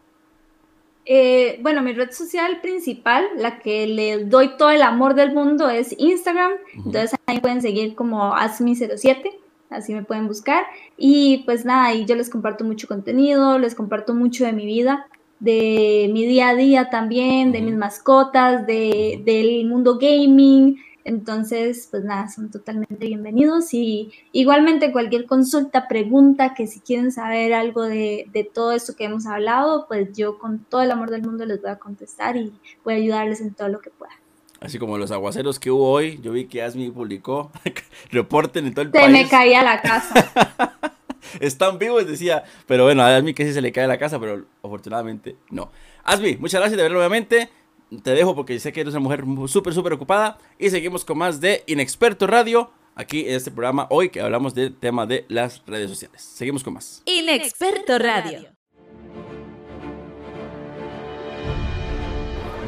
Eh, bueno, mi red social principal, la que le doy todo el amor del mundo, es Instagram. Entonces ahí pueden seguir como Asmi07 así me pueden buscar. Y pues nada, y yo les comparto mucho contenido, les comparto mucho de mi vida, de mi día a día también, de mis mascotas, de, del mundo gaming. Entonces, pues nada, son totalmente bienvenidos y igualmente cualquier consulta, pregunta, que si quieren saber algo de, de, todo esto que hemos hablado, pues yo con todo el amor del mundo les voy a contestar y voy a ayudarles en todo lo que pueda. Así como los aguaceros que hubo hoy, yo vi que Asmi publicó, reporten en todo el país. Se me caía la casa. Están vivos, decía. Pero bueno, a Asmi que sí se le cae la casa, pero afortunadamente no. Asmi, muchas gracias de verlo nuevamente. Te dejo porque sé que eres una mujer súper, súper ocupada. Y seguimos con más de Inexperto Radio. Aquí en este programa hoy que hablamos del tema de las redes sociales. Seguimos con más. Inexperto Radio.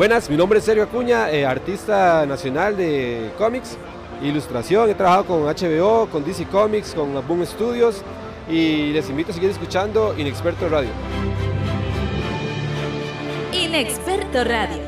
Buenas, mi nombre es Sergio Acuña, eh, artista nacional de cómics, ilustración. He trabajado con HBO, con DC Comics, con Boom Studios y les invito a seguir escuchando Inexperto Radio. Inexperto Radio.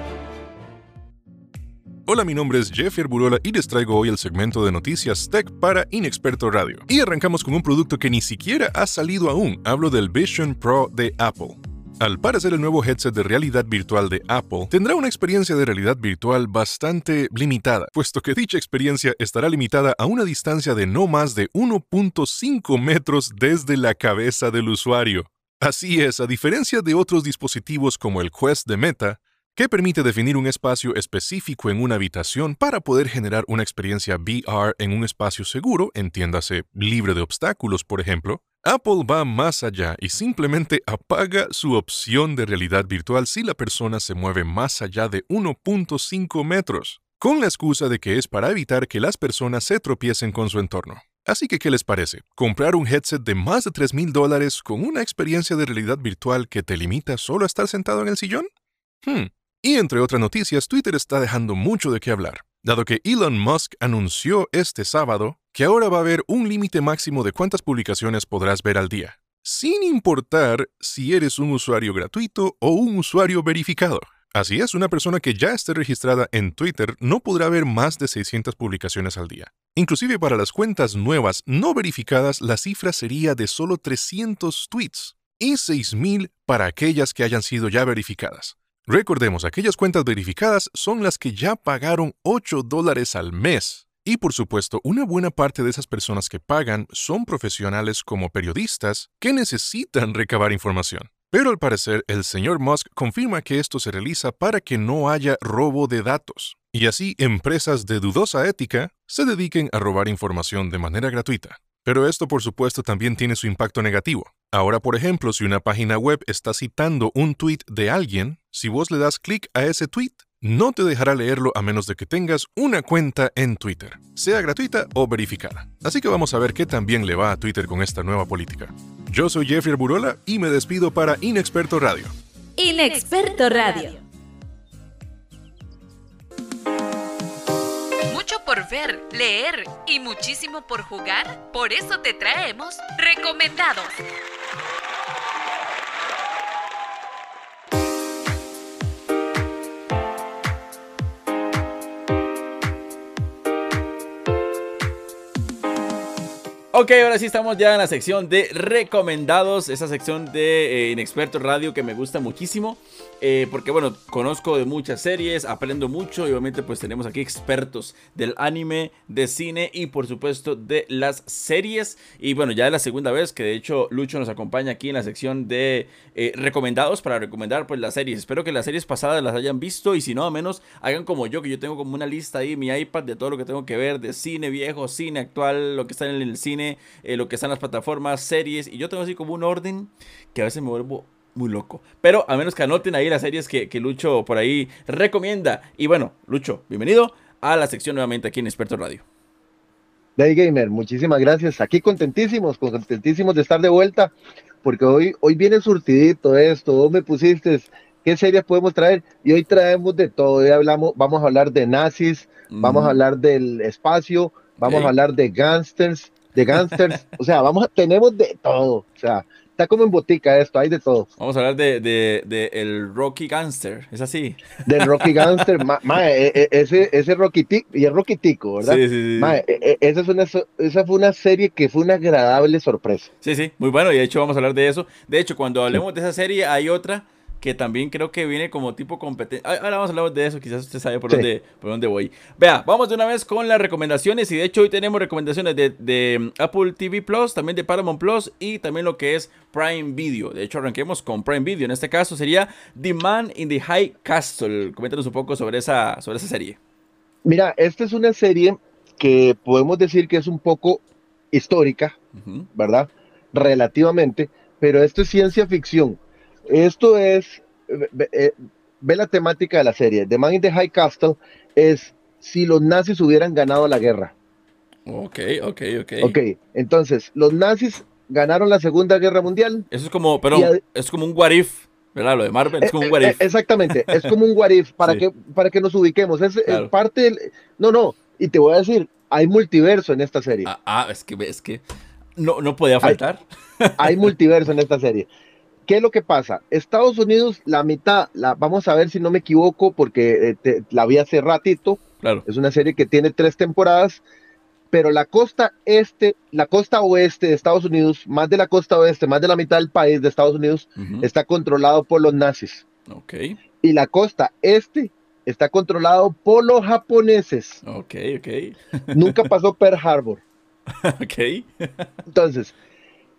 Hola, mi nombre es Jeff Burola y les traigo hoy el segmento de noticias tech para Inexperto Radio. Y arrancamos con un producto que ni siquiera ha salido aún. Hablo del Vision Pro de Apple. Al parecer el nuevo headset de realidad virtual de Apple tendrá una experiencia de realidad virtual bastante limitada, puesto que dicha experiencia estará limitada a una distancia de no más de 1.5 metros desde la cabeza del usuario. Así es, a diferencia de otros dispositivos como el Quest de Meta, que permite definir un espacio específico en una habitación para poder generar una experiencia VR en un espacio seguro, entiéndase libre de obstáculos, por ejemplo, Apple va más allá y simplemente apaga su opción de realidad virtual si la persona se mueve más allá de 1.5 metros, con la excusa de que es para evitar que las personas se tropiecen con su entorno. Así que, ¿qué les parece? ¿Comprar un headset de más de 3 mil dólares con una experiencia de realidad virtual que te limita solo a estar sentado en el sillón? Hmm, y entre otras noticias, Twitter está dejando mucho de qué hablar. Dado que Elon Musk anunció este sábado que ahora va a haber un límite máximo de cuántas publicaciones podrás ver al día, sin importar si eres un usuario gratuito o un usuario verificado. Así es, una persona que ya esté registrada en Twitter no podrá ver más de 600 publicaciones al día. Inclusive para las cuentas nuevas no verificadas, la cifra sería de solo 300 tweets y 6.000 para aquellas que hayan sido ya verificadas. Recordemos, aquellas cuentas verificadas son las que ya pagaron 8 dólares al mes. Y por supuesto, una buena parte de esas personas que pagan son profesionales como periodistas que necesitan recabar información. Pero al parecer, el señor Musk confirma que esto se realiza para que no haya robo de datos. Y así empresas de dudosa ética se dediquen a robar información de manera gratuita. Pero esto por supuesto también tiene su impacto negativo. Ahora, por ejemplo, si una página web está citando un tweet de alguien, si vos le das clic a ese tweet, no te dejará leerlo a menos de que tengas una cuenta en Twitter, sea gratuita o verificada. Así que vamos a ver qué también le va a Twitter con esta nueva política. Yo soy Jeffrey Burola y me despido para Inexperto Radio. Inexperto Radio. Leer y muchísimo por jugar. Por eso te traemos recomendados. Ok, ahora sí estamos ya en la sección de recomendados, esa sección de eh, Inexperto Radio que me gusta muchísimo. Eh, porque bueno, conozco de muchas series, aprendo mucho y obviamente pues tenemos aquí expertos del anime, de cine y por supuesto de las series. Y bueno, ya es la segunda vez que de hecho Lucho nos acompaña aquí en la sección de eh, recomendados para recomendar pues las series. Espero que las series pasadas las hayan visto y si no, al menos hagan como yo, que yo tengo como una lista ahí mi iPad de todo lo que tengo que ver, de cine viejo, cine actual, lo que está en el cine, eh, lo que está en las plataformas, series. Y yo tengo así como un orden que a veces me vuelvo muy loco. Pero a menos que anoten ahí las series que, Lucho por ahí recomienda. Y bueno, Lucho, bienvenido a la sección nuevamente aquí en Experto Radio. Day Gamer, muchísimas gracias. Aquí contentísimos, contentísimos de estar de vuelta, porque hoy, hoy viene surtidito esto. Vos me pusiste qué series podemos traer y hoy traemos de todo. Hoy hablamos, vamos a hablar de nazis, vamos a hablar del espacio, vamos a hablar de gangsters, de gangsters, o sea, vamos a, tenemos de todo. O sea, está como en botica esto, hay de todo. Vamos a hablar de, de, el Rocky Gangster, ¿es así? Del Rocky Gangster, ma, e, e, ese, ese Rocky Tico, y el Rocky Tico, ¿verdad? Sí, sí, sí. E, esa, es una, esa fue una serie que fue una agradable sorpresa. Sí, sí, muy bueno, y de hecho vamos a hablar de eso. De hecho, cuando hablemos de esa serie, hay otra que también creo que viene como tipo competencia. Ahora vamos a hablar de eso, quizás usted sabe por, dónde, por dónde voy. Vea, vamos de una vez con las recomendaciones y de hecho hoy tenemos recomendaciones de, de mm, Apple TV Plus, también de Paramount Plus y también lo que es Prime Video. De hecho, arranquemos con Prime Video. En este caso sería The Man in the High Castle. Coméntanos un poco sobre esa, sobre esa serie. Mira, esta es una serie que podemos decir que es un poco histórica, ¿verdad? Relativamente, pero esto es ciencia ficción. Esto es, eh, ve, la temática de la serie. The Man in the High Castle es si los nazis hubieran ganado la guerra. Ok, ok, ok. Ok, entonces, los nazis ganaron la Segunda Guerra Mundial. Eso es como, pero es como un what if, ¿verdad? Lo de Marvel es como un what if. Exactamente, es como un what if, para, que, para que nos ubiquemos. Es, parte del... No, no, y te voy a decir, hay multiverso en esta serie. Ah, ah es que, es que no, no podía faltar. hay multiverso en esta serie. ¿Qué es lo que pasa? Estados Unidos, la mitad, la, vamos a ver si no me equivoco, porque eh, la vi hace ratito. Claro. Es una serie que tiene tres temporadas, pero la costa este, la costa oeste de Estados Unidos, más de la costa oeste, más de la mitad del país de Estados Unidos, está controlado por los nazis. Ok. Y la costa este está controlado por los japoneses. Ok, ok. Nunca pasó Pearl Harbor. ok. Entonces,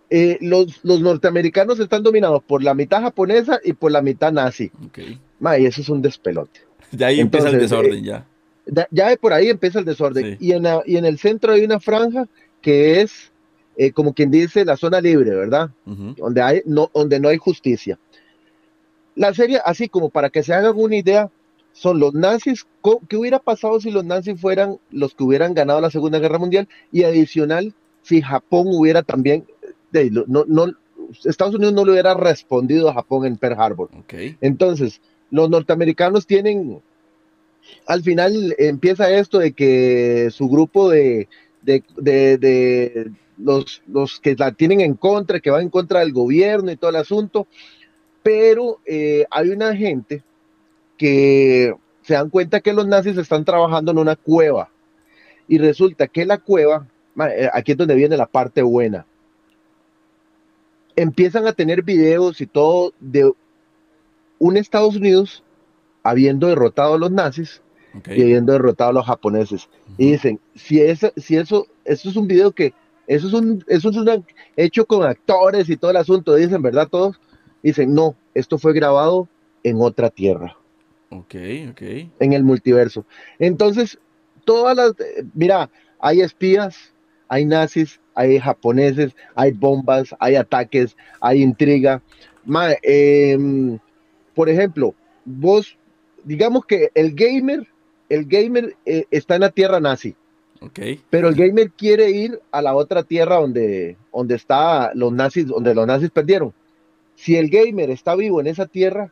eh, los, los, norteamericanos están dominados por la mitad japonesa y por la mitad nazi. Okay. y eso es un despelote. De ahí empieza el desorden eh, ya. ya por ahí empieza el desorden. Y, en y en el centro hay una franja que es, eh, como quien dice, la zona libre, ¿verdad? donde, hay, no, donde no hay justicia. La serie, así como para que se hagan una idea, son los nazis, ¿qué hubiera pasado si los nazis fueran los que hubieran ganado la Segunda Guerra Mundial? Y adicional, si Japón hubiera también no, no, Estados Unidos no le hubiera respondido a Japón en Pearl Harbor. Okay. Entonces, los norteamericanos tienen al final empieza esto de que su grupo de, de, los, los, que la tienen en contra, que van en contra del gobierno y todo el asunto, pero eh, hay una gente que se dan cuenta que los nazis están trabajando en una cueva y resulta que la cueva, eh, aquí es donde viene la parte buena, empiezan a tener videos y todo de un Estados Unidos habiendo derrotado a los nazis y habiendo derrotado a los japoneses. Y dicen, si eso, si eso, eso es un video que, eso es un, eso es un hecho con actores y todo el asunto, dicen, ¿verdad? Todos dicen, no, esto fue grabado en otra tierra. Ok, ok. En el multiverso. Entonces, todas las, mira, hay espías, hay nazis, hay japoneses, hay bombas, hay ataques, hay intriga. Em, por ejemplo, vos, digamos que el gamer el gamer eh, está en la tierra nazi. Okay. Pero el gamer quiere ir a la otra tierra donde, donde está los nazis, donde los nazis perdieron. Si el gamer está vivo en esa tierra,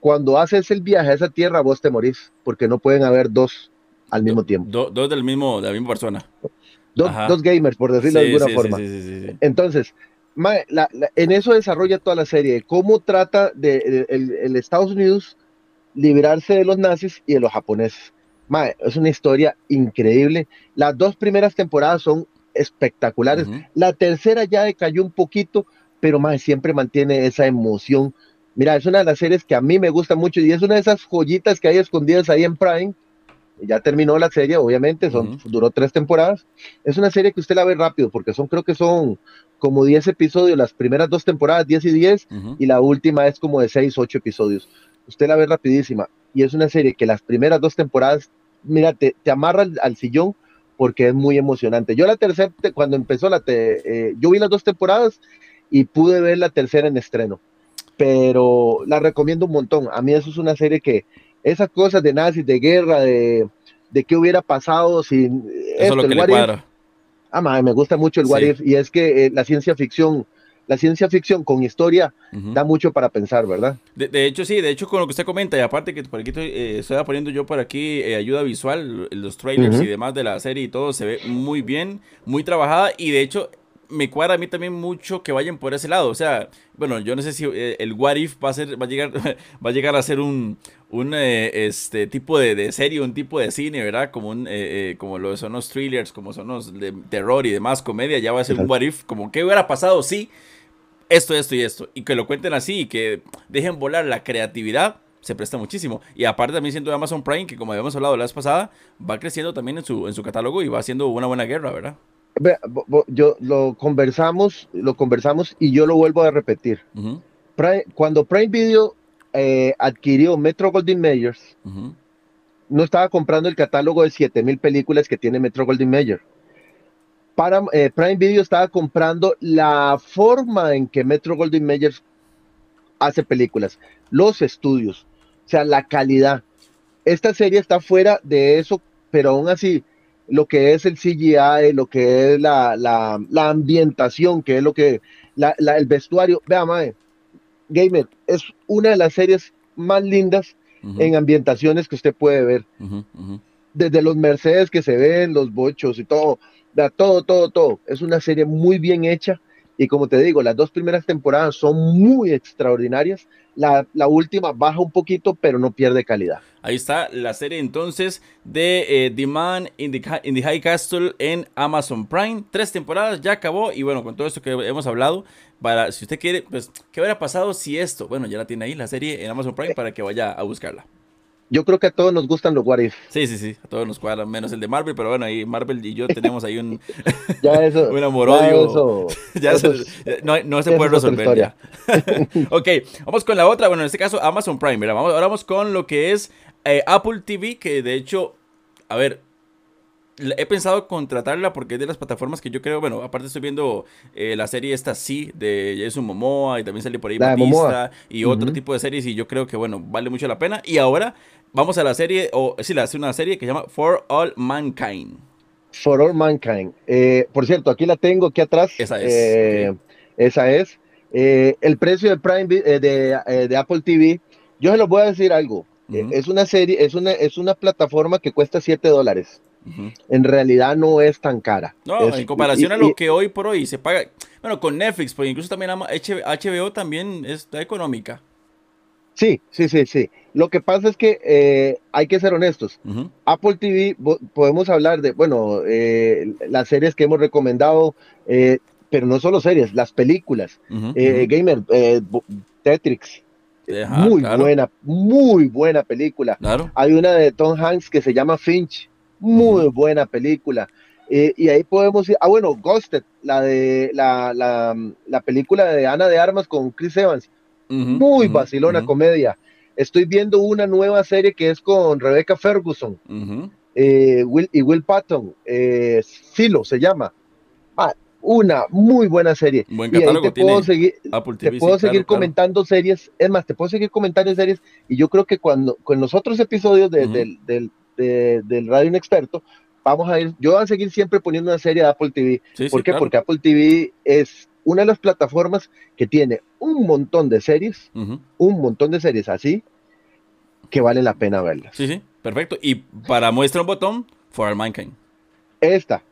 cuando haces el viaje a esa tierra, vos te morís, porque no pueden haber dos al mismo tiempo. dos del mismo, de la misma persona. Dos, gamers, por decirlo de alguna forma. Entonces, en eso desarrolla toda la serie, cómo trata de, el Estados Unidos liberarse de los nazis y de los japoneses. es una historia increíble. Las dos primeras temporadas son espectaculares. La tercera ya decayó un poquito, pero más siempre mantiene esa emoción. Mira, es una de las series que a mí me gusta mucho y es una de esas joyitas que hay escondidas ahí en Prime. Ya terminó la serie, obviamente, son, duró tres temporadas. Es una serie que usted la ve rápido porque son, creo que son como 10 episodios, las primeras dos temporadas, 10 y 10, y la última es como de 6, 8 episodios usted la ve rapidísima. Y es una serie que las primeras dos temporadas, mira, te, amarra al, sillón porque es muy emocionante. Yo la tercera, cuando empezó la, eh, yo vi las dos temporadas y pude ver la tercera en estreno, pero la recomiendo un montón. A mí eso es una serie que, esas cosas de nazis, de guerra, de, de qué hubiera pasado sin... Eso es lo que le cuadra. Ah, me gusta mucho el What If, y es que eh, la ciencia ficción la ciencia ficción con historia da mucho para pensar, ¿verdad? De, hecho, sí, de hecho, con lo que usted comenta, y aparte que por aquí estoy, eh, poniendo yo por aquí eh, ayuda visual, los trailers y demás de la serie y todo, se ve muy bien, muy trabajada, y de hecho, me cuadra a mí también mucho que vayan por ese lado. O sea, bueno, yo no sé si eh, el What If va a ser, va a llegar, va a llegar a ser un, un este tipo de, serie, un tipo de cine, ¿verdad? Como un, como lo son los thrillers, como son los de terror y demás, comedia, ya va a ser un What If, como qué hubiera pasado sí esto, esto y esto. Y que lo cuenten así y que dejen volar la creatividad, se presta muchísimo. Y aparte también siento Amazon Prime, que como habíamos hablado la vez pasada, va creciendo también en su, en su catálogo y va haciendo una buena guerra, ¿verdad? Yo lo conversamos, lo conversamos y yo lo vuelvo a repetir. cuando Prime Video eh, adquirió Metro Golden Mayors, no estaba comprando el catálogo de 7000 películas que tiene Metro Golden Mayer para, eh, Prime Video estaba comprando la forma en que Metro Goldwyn Mayer hace películas, los estudios, o sea, la calidad. Esta serie está fuera de eso, pero aún así, lo que es el CGI, lo que es la, la, ambientación, que es lo que, el vestuario, vea, mae, Gamer, es una de las series más lindas en ambientaciones que usted puede ver. Desde los Mercedes que se ven, los bochos y todo, todo, todo, todo. Es una serie muy bien hecha y como te digo, las dos primeras temporadas son muy extraordinarias. La, última baja un poquito, pero no pierde calidad. Ahí está la serie entonces de eh, The Man in the, High Castle en Amazon Prime. Tres temporadas, ya acabó. Y bueno, con todo esto que hemos hablado, para si usted quiere, pues, ¿qué hubiera pasado si esto? Bueno, ya la tiene ahí la serie en Amazon Prime para que vaya a buscarla. Yo creo que a todos nos gustan los What Sí, sí, sí, a todos nos cuadran, menos el de Marvel, pero bueno, ahí Marvel y yo tenemos ahí un, ya eso, un amor odio. Ya eso, no, no, se puede resolver ya. ok, vamos con la otra, bueno, en este caso Amazon Prime, Vamos, ahora vamos con lo que es eh, Apple TV, que de hecho, a ver, he pensado contratarla porque es de las plataformas que yo creo, bueno, aparte estoy viendo eh, la serie esta sí de Jason Momoa y también sale por ahí Batista y otro tipo de series y yo creo que bueno, vale mucho la pena. Y ahora vamos a la serie, o sí, la hace una serie que se llama For All Mankind. For All Mankind. Eh, por cierto, aquí la tengo aquí atrás. Esa es. Eh, esa es. el precio de Prime de, de, Apple TV, yo se los voy a decir algo. Es una serie, es una, es una plataforma que cuesta 7 dólares. En realidad no es tan cara. No, en comparación a lo que hoy por hoy se paga. Bueno, con Netflix, pues incluso también HBO también está económica. Sí, sí, sí, sí. Lo que pasa es que eh, hay que ser honestos. Apple TV, podemos hablar de, bueno, eh, las series que hemos recomendado, eh, pero no solo series, las películas. Gamer, Tetrix. muy buena, muy buena película. Hay una de Tom Hanks que se llama Finch, muy buena película. y ahí podemos ir, ah bueno, Ghosted, la de la, la, la película de Ana de Armas con Chris Evans, muy vacilona comedia. Estoy viendo una nueva serie que es con Rebecca Ferguson eh, Will, y Will Patton, eh, Filo se llama. Ah, una muy buena serie. y ahí te puedo seguir, te puedo seguir comentando series. Es más, te puedo seguir comentando series. Y yo creo que cuando con los otros episodios del, del Radio Inexperto, vamos a ir. Yo voy a seguir siempre poniendo una serie de Apple TV. ¿Por qué? Porque Apple TV es una de las plataformas que tiene un montón de series, un montón de series así, que vale la pena verlas. Sí, sí, perfecto. Y para muestra un botón, For All Mankind. Esta.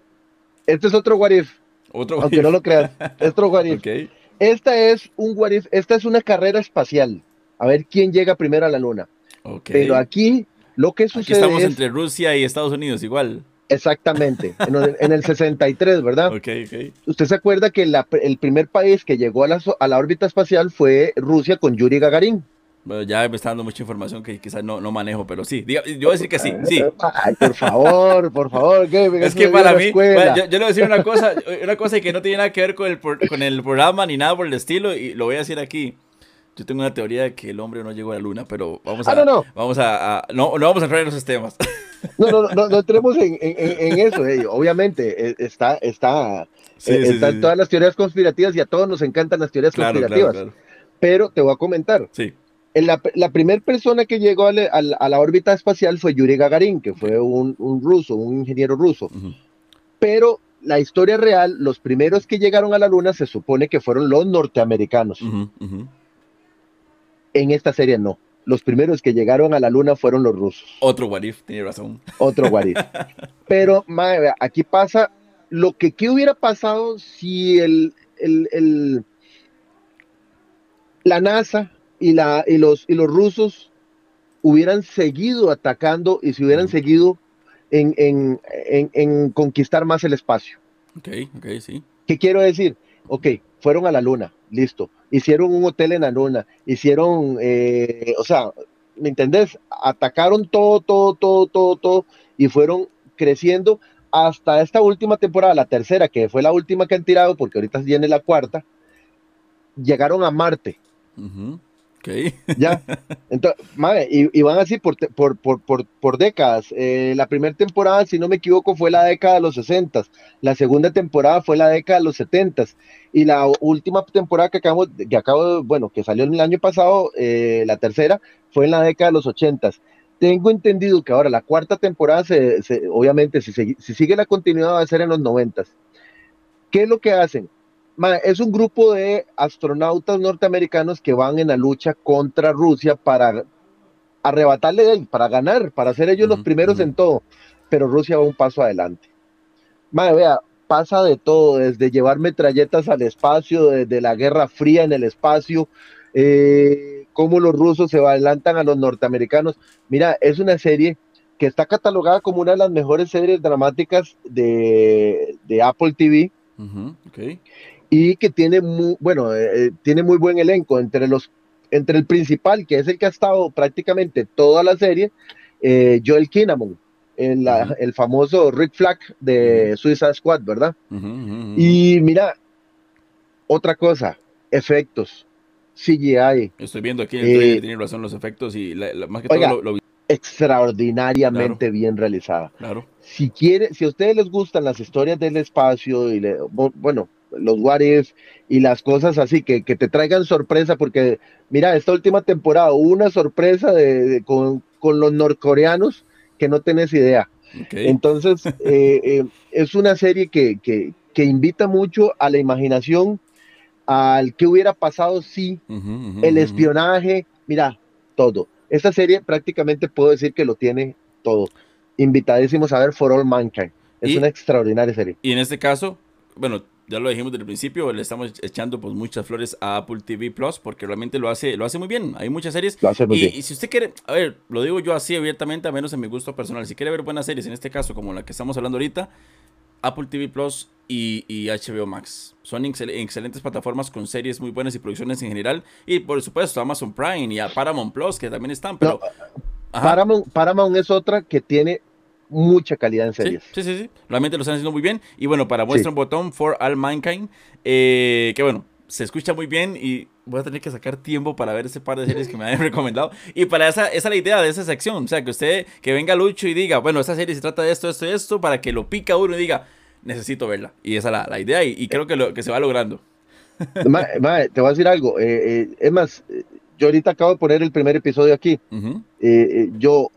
Este es otro What If. Otro Aunque no lo creas. otro What If. Esta es un What If, esta es una carrera espacial. A ver quién llega primero a la luna. Pero aquí lo que sucede. Aquí estamos entre Rusia y Estados Unidos, igual. Exactamente, en el, 63, ¿verdad? Ok, ok. Usted se acuerda que el primer país que llegó a la, a la órbita espacial fue Rusia con Yuri Gagarin. Bueno, ya me está dando mucha información que quizás no, no manejo, pero sí. yo voy a decir que sí, sí. Ay, por favor, por favor. es que para mí, yo, yo, le voy a decir una cosa, una cosa que no tiene nada que ver con el, con el programa ni nada por el estilo, y lo voy a decir aquí. Yo tengo una teoría de que el hombre no llegó a la luna, pero vamos ah, a. Ah, no, no. Vamos a, no, no vamos a entrar en esos temas. No, no, no, no entremos en, en, eso. Eh. Obviamente, eh, está, está, eh, están todas las teorías conspirativas y a todos nos encantan las teorías conspirativas. Pero te voy a comentar. Sí. la, la primera persona que llegó a, la órbita espacial fue Yuri Gagarin, que fue un, un ruso, un ingeniero ruso. Pero la historia real, los primeros que llegaron a la luna se supone que fueron los norteamericanos. En esta serie no los primeros que llegaron a la luna fueron los rusos. Otro Warif, tiene razón. Otro Warif. Pero, madre, aquí pasa lo que ¿qué hubiera pasado si el, el, la NASA y, la, y, los, y los rusos hubieran seguido atacando y se hubieran seguido en, en, en, conquistar más el espacio. Ok, ok, sí. ¿Qué quiero decir? Ok, fueron a la luna, listo hicieron un hotel en la luna, hicieron, eh, o sea, ¿me entendés? Atacaron todo, todo, todo, todo, todo y fueron creciendo hasta esta última temporada, la tercera, que fue la última que han tirado, porque ahorita viene la cuarta, llegaron a Marte. Ya. Entonces, madre, y, van así por, por, por, por décadas. Eh, la primera temporada, si no me equivoco, fue la década de los 60. La segunda temporada fue la década de los 70. Y la última temporada que acabo, que acabo bueno, que salió el año pasado, eh, la tercera, fue en la década de los 80. Tengo entendido que ahora la cuarta temporada, se, obviamente, si, si sigue la continuidad, va a ser en los 90. ¿Qué es lo que hacen? Es un grupo de astronautas norteamericanos que van en la lucha contra Rusia para arrebatarle de él, para ganar, para ser ellos los primeros en todo. Pero Rusia va un paso adelante. Madre, vea, pasa de todo, desde llevar metralletas al espacio, desde la Guerra Fría en el espacio, eh, cómo los rusos se adelantan a los norteamericanos. Mira, es una serie que está catalogada como una de las mejores series dramáticas de, Apple TV y que tiene muy, bueno, eh, eh, tiene muy buen elenco entre los entre el principal, que es el que ha estado prácticamente toda la serie, eh, Joel Kinnaman, el, el, famoso Rick Flag de Suicide Squad, ¿verdad? Y mira, otra cosa, efectos, CGI. Estoy viendo aquí trailer, tiene razón los efectos y más que todo lo, extraordinariamente bien realizada. Claro. Si quiere, si a ustedes les gustan las historias del espacio y le, bueno, los what y las cosas así, que, que, te traigan sorpresa, porque mira, esta última temporada hubo una sorpresa de, con, con, los norcoreanos que no tenés idea. Entonces, eh, eh, es una serie que, que, que, invita mucho a la imaginación, al que hubiera pasado si el espionaje, mira, todo. esta serie prácticamente puedo decir que lo tiene todo. Invitadísimos a ver For All Mankind. Es una extraordinaria serie. Y en este caso, bueno, ya lo dijimos desde el principio, le estamos echando pues muchas flores a Apple TV Plus porque realmente lo hace, lo hace muy bien. Hay muchas series. y, y, si usted quiere, a ver, lo digo yo así abiertamente, a menos en mi gusto personal. Si quiere ver buenas series, en este caso, como la que estamos hablando ahorita, Apple TV Plus y, y HBO Max. Son excelentes plataformas con series muy buenas y producciones en general. Y por supuesto, Amazon Prime y a Paramount Plus, que también están. Pero, Paramount, Paramount es otra que tiene mucha calidad en series. Sí, sí, sí, Realmente lo están haciendo muy bien. Y bueno, para muestra un botón, For All Mankind, eh, que bueno, se escucha muy bien y voy a tener que sacar tiempo para ver ese par de series que me han recomendado. Y para esa, esa es la idea de esa sección. O sea, que usted, que venga Lucho y diga, bueno, esta serie se trata de esto, esto y esto, para que lo pica uno y diga, necesito verla. Y esa es la, la idea y, creo que, lo, que se va logrando. te voy a decir algo. Eh, eh, es más, yo ahorita acabo de poner el primer episodio aquí. yo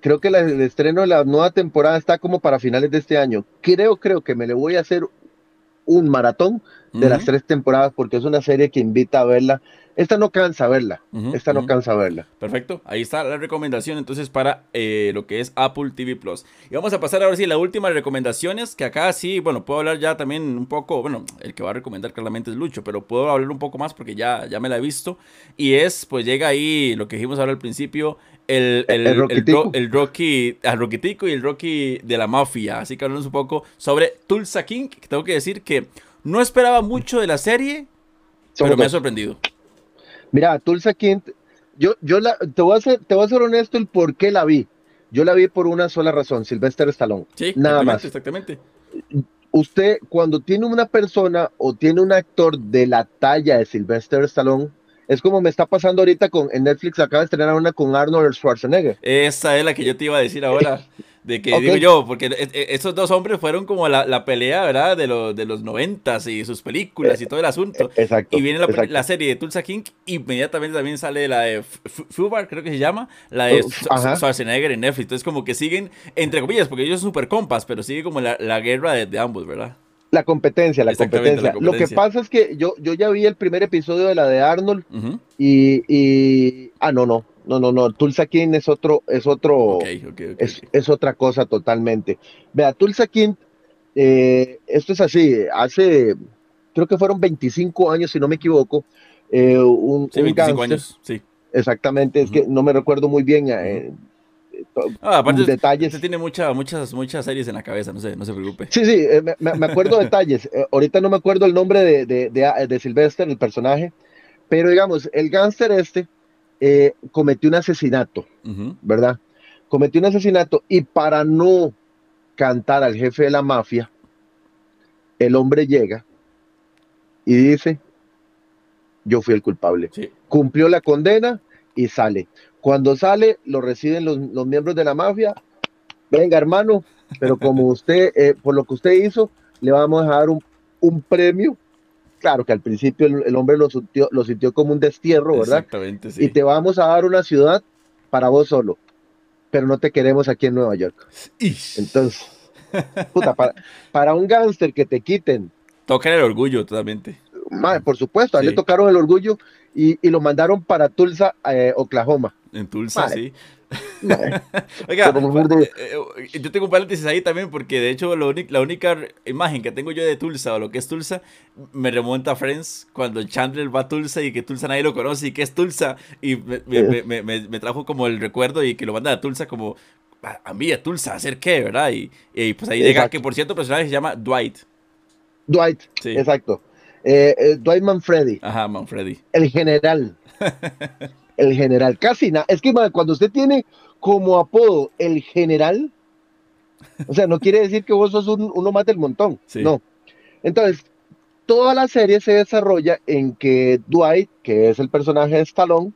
creo que el estreno de la nueva temporada está como para finales de este año. Creo, creo que me le voy a hacer un maratón de las tres temporadas porque es una serie que invita a verla esta no cansa verla. esta no cansa verla. Perfecto. Ahí está la recomendación entonces para eh, lo que es Apple TV Plus. Y vamos a pasar ahora sí a la última recomendaciones. Que acá sí, bueno, puedo hablar ya también un poco. Bueno, el que va a recomendar claramente es Lucho, pero puedo hablar un poco más porque ya, ya me la he visto. Y es, pues llega ahí lo que dijimos ahora al principio. El, el, el, el, Rocky, el Rockitico y el Rocky de la mafia. Así que hablamos un poco sobre Tulsa King. Que tengo que decir que no esperaba mucho de la serie, pero me ha sorprendido. Mira, Tulsa King, yo, yo la, te, voy a ser, te voy a ser honesto el por qué la vi. Yo la vi por una sola razón, Sylvester Stallone. Sí, nada más. Exactamente. Usted, cuando tiene una persona o tiene un actor de la talla de Sylvester Stallone, es como me está pasando ahorita con en Netflix, acaba de estrenar una con Arnold Schwarzenegger. Esa es la que yo te iba a decir ahora. De que digo yo, porque e, e, esos dos hombres fueron como la, la pelea, ¿verdad? De, los de los noventas y sus películas y todo el asunto. E, exacto. Y viene la, la serie de Tulsa King, inmediatamente también sale la de Fubar, creo que se llama, la de Schwarzenegger en Netflix. Entonces, como que siguen, entre comillas, porque ellos son super compas, pero sigue como la, la guerra de, de, ambos, ¿verdad? La competencia, la competencia. Lo que pasa es que yo, yo ya vi el primer episodio de la de Arnold y, y. Ah, no, no no, no, no, Tulsa King es otro, es otro, es, otra cosa totalmente. Vea, Tulsa King, eh, esto es así, hace, creo que fueron 25 años, si no me equivoco, eh, un, sí, 25 años, sí. Exactamente, es que no me recuerdo muy bien. Eh, ah, aparte, detalles. Usted tiene mucha, muchas, muchas series en la cabeza, no se, no se preocupe. Sí, sí, me, acuerdo detalles. ahorita no me acuerdo el nombre de, de, de, de Sylvester, el personaje, pero digamos, el gángster este, eh, cometió un asesinato, ¿verdad? Cometió un asesinato y para no cantar al jefe de la mafia, el hombre llega y dice, yo fui el culpable. Cumplió la condena y sale. Cuando sale, lo reciben los, miembros de la mafia. Venga, hermano, pero como usted, eh, por lo que usted hizo, le vamos a dar un, un premio claro que al principio el, hombre lo sintió, lo sintió como un destierro, ¿verdad? Exactamente, sí. Y te vamos a dar una ciudad para vos solo, pero no te queremos aquí en Nueva York. Entonces, puta, para, un gángster que te quiten. Tocan el orgullo totalmente. por supuesto, a él le tocaron el orgullo y, lo mandaron para Tulsa, eh, Oklahoma. En Tulsa, sí. Oiga, eh, eh, yo tengo un paréntesis ahí también porque de hecho la única imagen que tengo yo de Tulsa o lo que es Tulsa me remonta a Friends cuando Chandler va a Tulsa y que Tulsa nadie lo conoce y que es Tulsa y me, trajo como el recuerdo y que lo manda a Tulsa como a mí a Tulsa, ¿hacer qué? ¿Verdad? Y, pues ahí llega que por cierto el personaje se llama Dwight. Dwight, sí. exacto. Eh, Dwight Manfredi. Ajá, Manfredi. El general. el general. Casi nada. Es que cuando usted tiene como apodo el general, o sea, no quiere decir que vos sos uno más del montón. No. Entonces, toda la serie se desarrolla en que Dwight, que es el personaje de Stallone,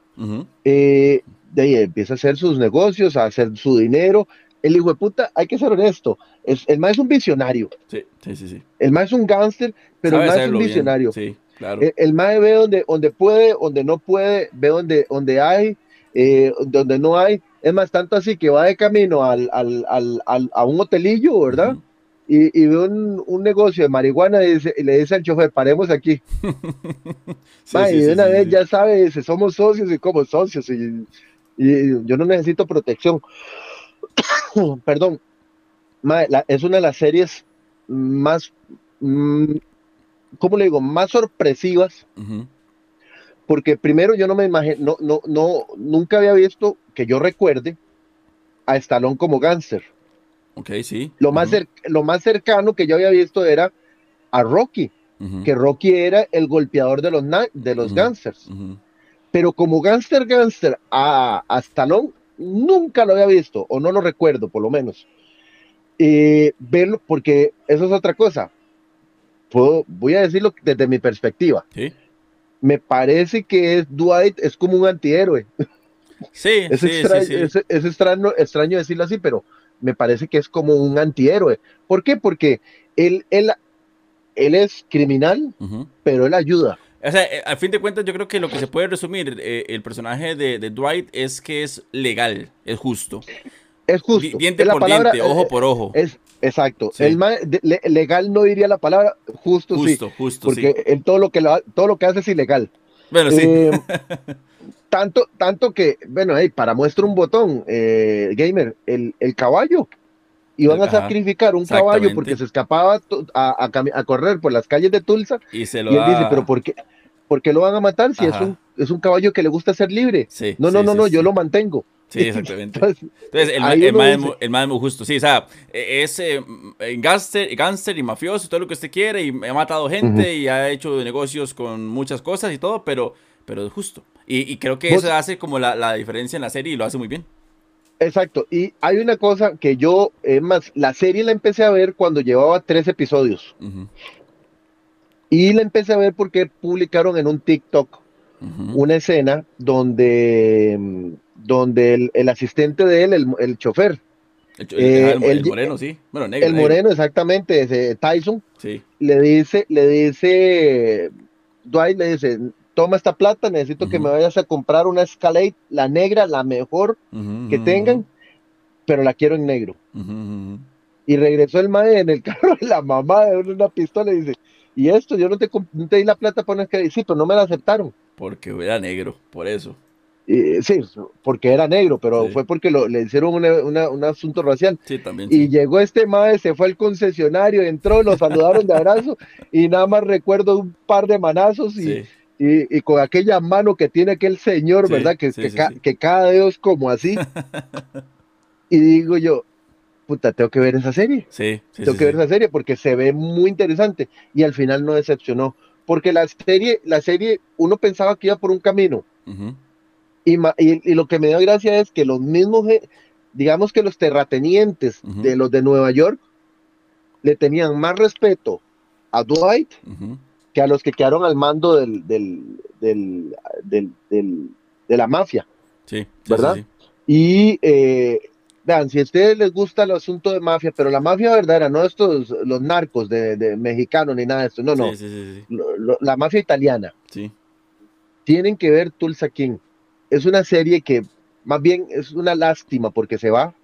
eh, de ahí empieza a hacer sus negocios, a hacer su dinero. El hijo de puta, hay que ser honesto, es, el más es un visionario. Sí, sí, sí. El más es un gángster, pero el más es un visionario. Sí. El, el MAE ve donde, donde puede, donde no puede, ve donde, donde hay, eh, donde no hay. Es más, tanto así que va de camino al, al, al, a un hotelillo, ¿verdad? y, y, ve un, un, negocio de marihuana y, dice, y, le dice al chofer, paremos aquí. y de una vez ya sabe, dice, somos socios y como socios. Y, Y yo no necesito protección. Perdón. es una de las series más, mm, ¿cómo le digo? Más sorpresivas. Porque primero yo no me imagino, no, no, no, nunca había visto que yo recuerde a Stallone como gánster. Ok, sí. Lo, más lo más cercano que yo había visto era a Rocky, que Rocky era el golpeador de los, de los gangsters. Pero como gangster, gangster a, a Stallone, nunca lo había visto, o no lo recuerdo, por lo menos. Eh, verlo, porque eso es otra cosa. Puedo, voy a decirlo desde mi perspectiva. Me parece que es, Dwight es como un antihéroe. Sí, es, extraño, Es, extraño, extraño, decirlo así, pero me parece que es como un antihéroe. ¿Por qué? Porque él, él, él es criminal, pero él ayuda. O sea, eh, a fin de cuentas, yo creo que lo que se puede resumir eh, el personaje de, Dwight es que es legal, es justo. Es justo. Diente por diente, ojo eh, por ojo. Es, exacto. El legal no diría la palabra, justo, justo sí. Justo, porque todo, lo que todo lo que hace es ilegal. Bueno, sí. tanto, tanto que, bueno, para muestra un botón, gamer, el, el caballo iban a sacrificar un caballo porque se escapaba a, a, correr por las calles de Tulsa. Y, se lo él dice, pero ¿por qué, ¿por qué, lo van a matar si es un, es un caballo que le gusta ser libre? no, no, no, no, yo lo mantengo. Sí, exactamente. Entonces, el, más es muy justo. Sí, o sea, e, es eh, gánster, y mafioso, todo lo que usted quiere, y ha matado gente y ha hecho negocios con muchas cosas y todo, pero, pero es justo. Y, creo que eso hace como la, la diferencia en la serie y lo hace muy bien. Exacto, y hay una cosa que yo, es más, la serie la empecé a ver cuando llevaba tres episodios. Y la empecé a ver porque publicaron en un TikTok una escena donde, donde el, asistente de él, el, chofer, el, eh, moreno, sí. Bueno, negro, el moreno, exactamente, ese Tyson. Sí. Le dice, le dice, Dwight le dice, toma esta plata, necesito que me vayas a comprar una Escalade, la negra, la mejor que tengan, pero la quiero en negro. Y regresó el mae en el carro de la mamá de una pistola y dice, y esto, yo no te, di la plata para una Escalade, sí, pero no me la aceptaron. Porque era negro, por eso. Sí, porque era negro, pero fue porque le hicieron un asunto racial. Sí, también. Y llegó este mae, se fue al concesionario, entró, lo saludaron de abrazo y nada más recuerdo un par de manazos y, y, con aquella mano que tiene aquel señor, ¿verdad? Que, que, cada Dios como así. y digo yo, puta, tengo que ver esa serie. Sí, tengo que ver esa serie porque se ve muy interesante y al final no decepcionó. Porque la serie, la serie, uno pensaba que iba por un camino. Y, y, lo que me dio gracia es que los mismos, digamos que los terratenientes de los de Nueva York, le tenían más respeto a Dwight que a los que quedaron al mando del, del, del, de la mafia. Sí, ¿verdad? Y eh, vean, si a ustedes les gusta el asunto de mafia, pero la mafia verdadera, no estos, los narcos de, de mexicanos ni nada de esto, no, no, la mafia italiana. Sí. Tienen que ver Tulsa King. Es una serie que más bien es una lástima porque se va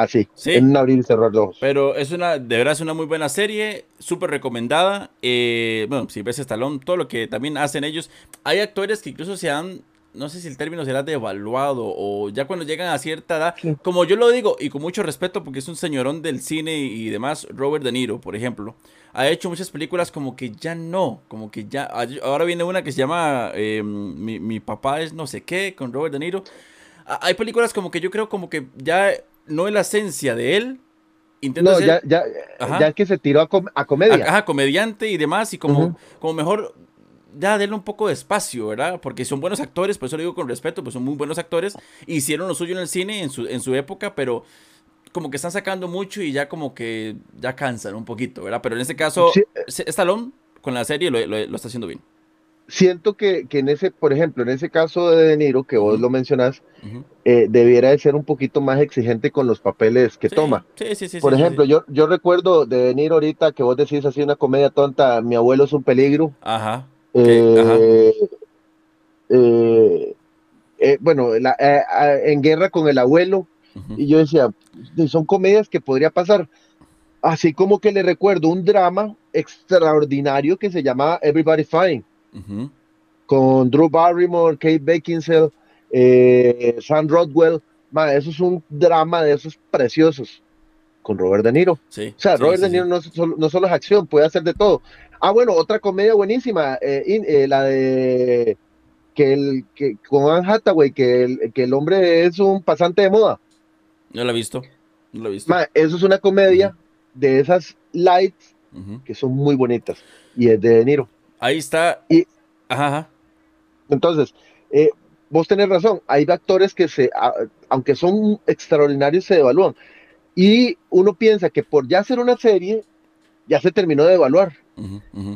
Así, ¿Sí? en un abrir y cerrar los Pero es una, de verdad es una muy buena serie, súper recomendada. Eh, bueno, si ves Stallone, todo lo que también hacen ellos. Hay actores que incluso se han, no sé si el término será devaluado o ya cuando llegan a cierta edad, como yo lo digo y con mucho respeto porque es un señorón del cine y demás, Robert De Niro, por ejemplo. Ha hecho muchas películas como que ya no, como que ya... Ahora viene una que se llama eh, mi, mi papá es no sé qué, con Robert De Niro. Hay películas como que yo creo como que ya no es la esencia de él. no, ya, ya, ya, es que se tiró a, comedia. Ajá, comediante y demás, y como, como mejor ya denle un poco de espacio, ¿verdad? Porque son buenos actores, por eso lo digo con respeto, pues son muy buenos actores. Hicieron lo suyo en el cine en su, en su época, pero como que están sacando mucho y ya como que ya cansan un poquito, ¿verdad? Pero en este caso, sí. Stallone con la serie lo, lo está haciendo bien siento que, que, en ese, por ejemplo, en ese caso de De Niro, que vos lo mencionás, eh, debiera de ser un poquito más exigente con los papeles que toma. Sí, sí, sí. Por ejemplo, yo, yo recuerdo de De Niro ahorita que vos decís así una comedia tonta, Mi abuelo es un peligro. Ajá. Eh, eh, bueno, en guerra con el abuelo. Y yo decía, son comedias que podría pasar. Así como que le recuerdo un drama extraordinario que se llama Everybody Fine con Drew Barrymore, Kate Beckinsale, eh, Sam Rodwell, eso es un drama de esos preciosos con Robert De Niro. Sí, o sea, sí, Robert sí, De Niro no, solo, no solo es acción, puede hacer de todo. Ah, bueno, otra comedia buenísima, eh, in- eh, la de que el que con Anne Hathaway, que el, que el hombre es un pasante de moda. No lo he visto. No lo he visto. Ma, eso es una comedia de esas lights que son muy bonitas y es de De Niro. Ahí está. Y- Ajá, ajá. Entonces, eh, vos tenés razón, hay actores que se, a- aunque son extraordinarios, se devalúan. Y uno piensa que por ya hacer una serie, ya se terminó de evaluar.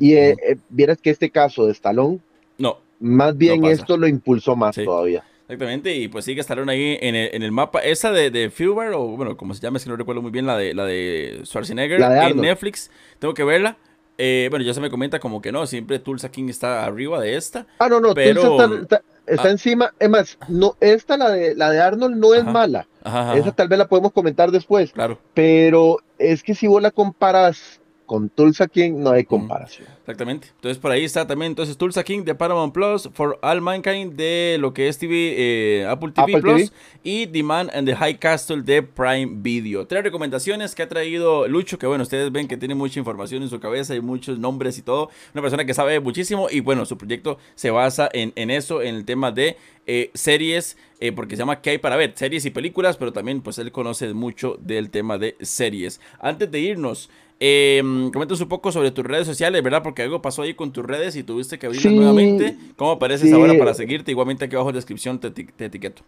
Y eh, eh, vieras que este caso de Stallone, No, más bien esto lo impulsó más Sí. todavía. exactamente. Y pues sigue Stallone ahí en el, en el mapa. Esa de, de Fuber, o bueno, como se llama, es que no recuerdo muy bien, la de, la de Schwarzenegger La de en. Netflix. Tengo que verla. Eh, bueno, ya se me comenta como que no, siempre Tulsa King está arriba de esta. Ah, no, no, Pero- Tulsa está, está- está Ah. encima. Es más, no, esta, la de, la de Arnold, no es Ajá. mala. Ajá, ajá, Esa tal vez la podemos comentar después. claro. Pero es que si vos la comparas con Tulsa King, no hay comparación. Exactamente. Entonces por ahí está también entonces Tulsa King de Paramount Plus, For All Mankind de lo que es TV, eh, Apple TV Apple Plus TV. y The Man and the High Castle de Prime Video. Tres recomendaciones que ha traído Lucho, que bueno, ustedes ven que tiene mucha información en su cabeza y muchos nombres y todo. Una persona que sabe muchísimo y bueno, su proyecto se basa en, en eso, en el tema de eh, series, eh, porque se llama ¿Qué hay para ver? Series y películas, pero también pues él conoce mucho del tema de series. Antes de irnos, eh, coméntanos un poco sobre tus redes sociales, ¿verdad? Porque algo pasó ahí con tus redes y tuviste que abrirlas Sí, nuevamente. ¿Cómo apareces sí. ahora para seguirte? Igualmente aquí abajo en la descripción te, te etiqueto.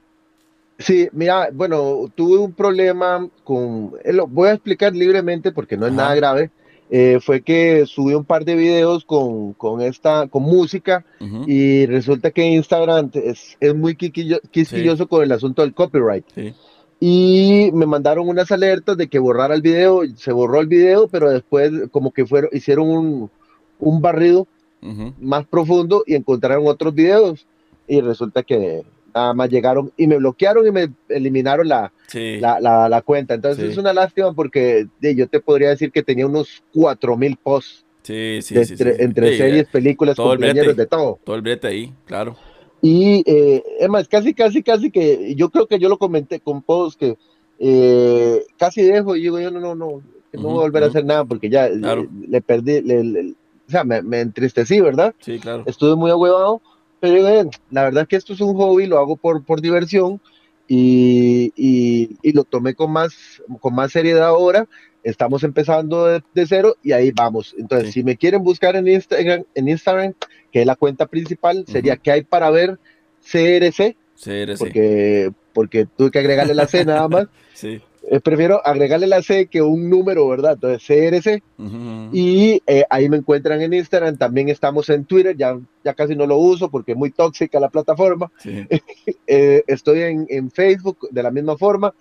Sí, mira, bueno, tuve un problema con, eh, lo voy a explicar libremente porque no es Ajá. nada grave. Eh, fue que subí un par de videos con, con esta, con música Ujú. y resulta que Instagram es, es muy quisquilloso con el asunto del copyright. Sí. Y me mandaron unas alertas de que borrara el video, se borró el video, pero después como que fueron, hicieron un, un barrido Ujú. más profundo y encontraron otros videos y resulta que nada más llegaron y me bloquearon y me eliminaron la, Sí. la, la, la cuenta. Entonces Sí. es una lástima porque yo te podría decir que tenía unos 4000 posts Sí, entre, entre series, películas, todo el cumpleaños, brete. de todo. Todo el brete ahí, claro. Y eh, es más, casi, casi, casi que yo creo que yo lo comenté con posts que eh, casi dejo y digo yo no, no, no, que no Ujú, voy a volver a ujú. hacer nada porque ya Claro. le, perdí, le- le- o sea, me, me entristecí, ¿verdad? Sí, claro. estuve muy ahuevado, pero "Eh, la verdad es que esto es un hobby, lo hago por, por diversión y, y- y lo tomé con más, con más seriedad ahora. Estamos empezando de, de cero y ahí vamos. Entonces, Sí. si me quieren buscar en Instagram, en Instagram, que es la cuenta principal, sería que hay para ver CRC, CRC. porque, porque tuve que agregarle la C nada más. Sí. Eh, prefiero agregarle la C que un número, ¿verdad? Entonces, CRC. Ujú, ujú. Y eh, ahí me encuentran en Instagram, también estamos en Twitter, ya, ya casi no lo uso porque es muy tóxica la plataforma. Sí. Eh, estoy en, en Facebook de la misma forma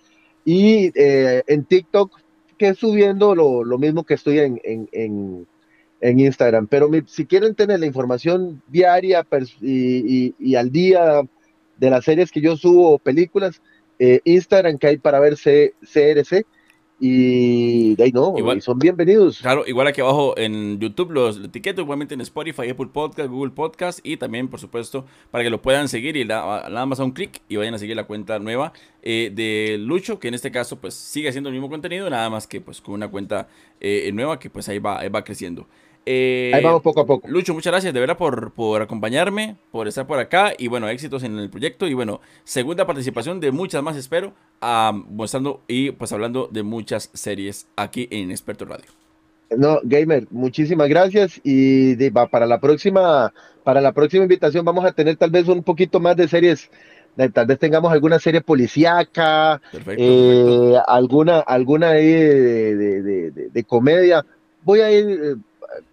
y eh, en TikTok que subiendo lo, lo mismo que estoy en, en, en, en Instagram. Pero mi- si quieren tener la información diaria y, y- y al día de las series que yo subo películas, eh, Instagram que hay para ver C- CRC y de ahí no, Igual. son bienvenidos. Claro, igual aquí abajo en YouTube los etiqueto, igualmente en Spotify, Apple Podcast, Google Podcast y también, por supuesto, para que lo puedan seguir y la- nada más a un clic y vayan a seguir la cuenta nueva eh, de Lucho, que en este caso pues sigue haciendo el mismo contenido, nada más que pues con una cuenta eh, nueva que pues ahí va, ahí va creciendo. Eh, Ahí vamos poco a poco. Lucho, muchas gracias de verdad por, por acompañarme, por estar por acá y bueno, éxitos en el proyecto y bueno, segunda participación de muchas más espero, ah, mostrando y pues hablando de muchas series aquí en Experto Radio. No, Gamer, muchísimas gracias y de- para la próxima, para la próxima invitación vamos a tener tal vez un poquito más de series, tal vez tengamos alguna serie policíaca, Perfecto, perfecto. eh, alguna, alguna de, de- de- de- de comedia. Voy a ir eh,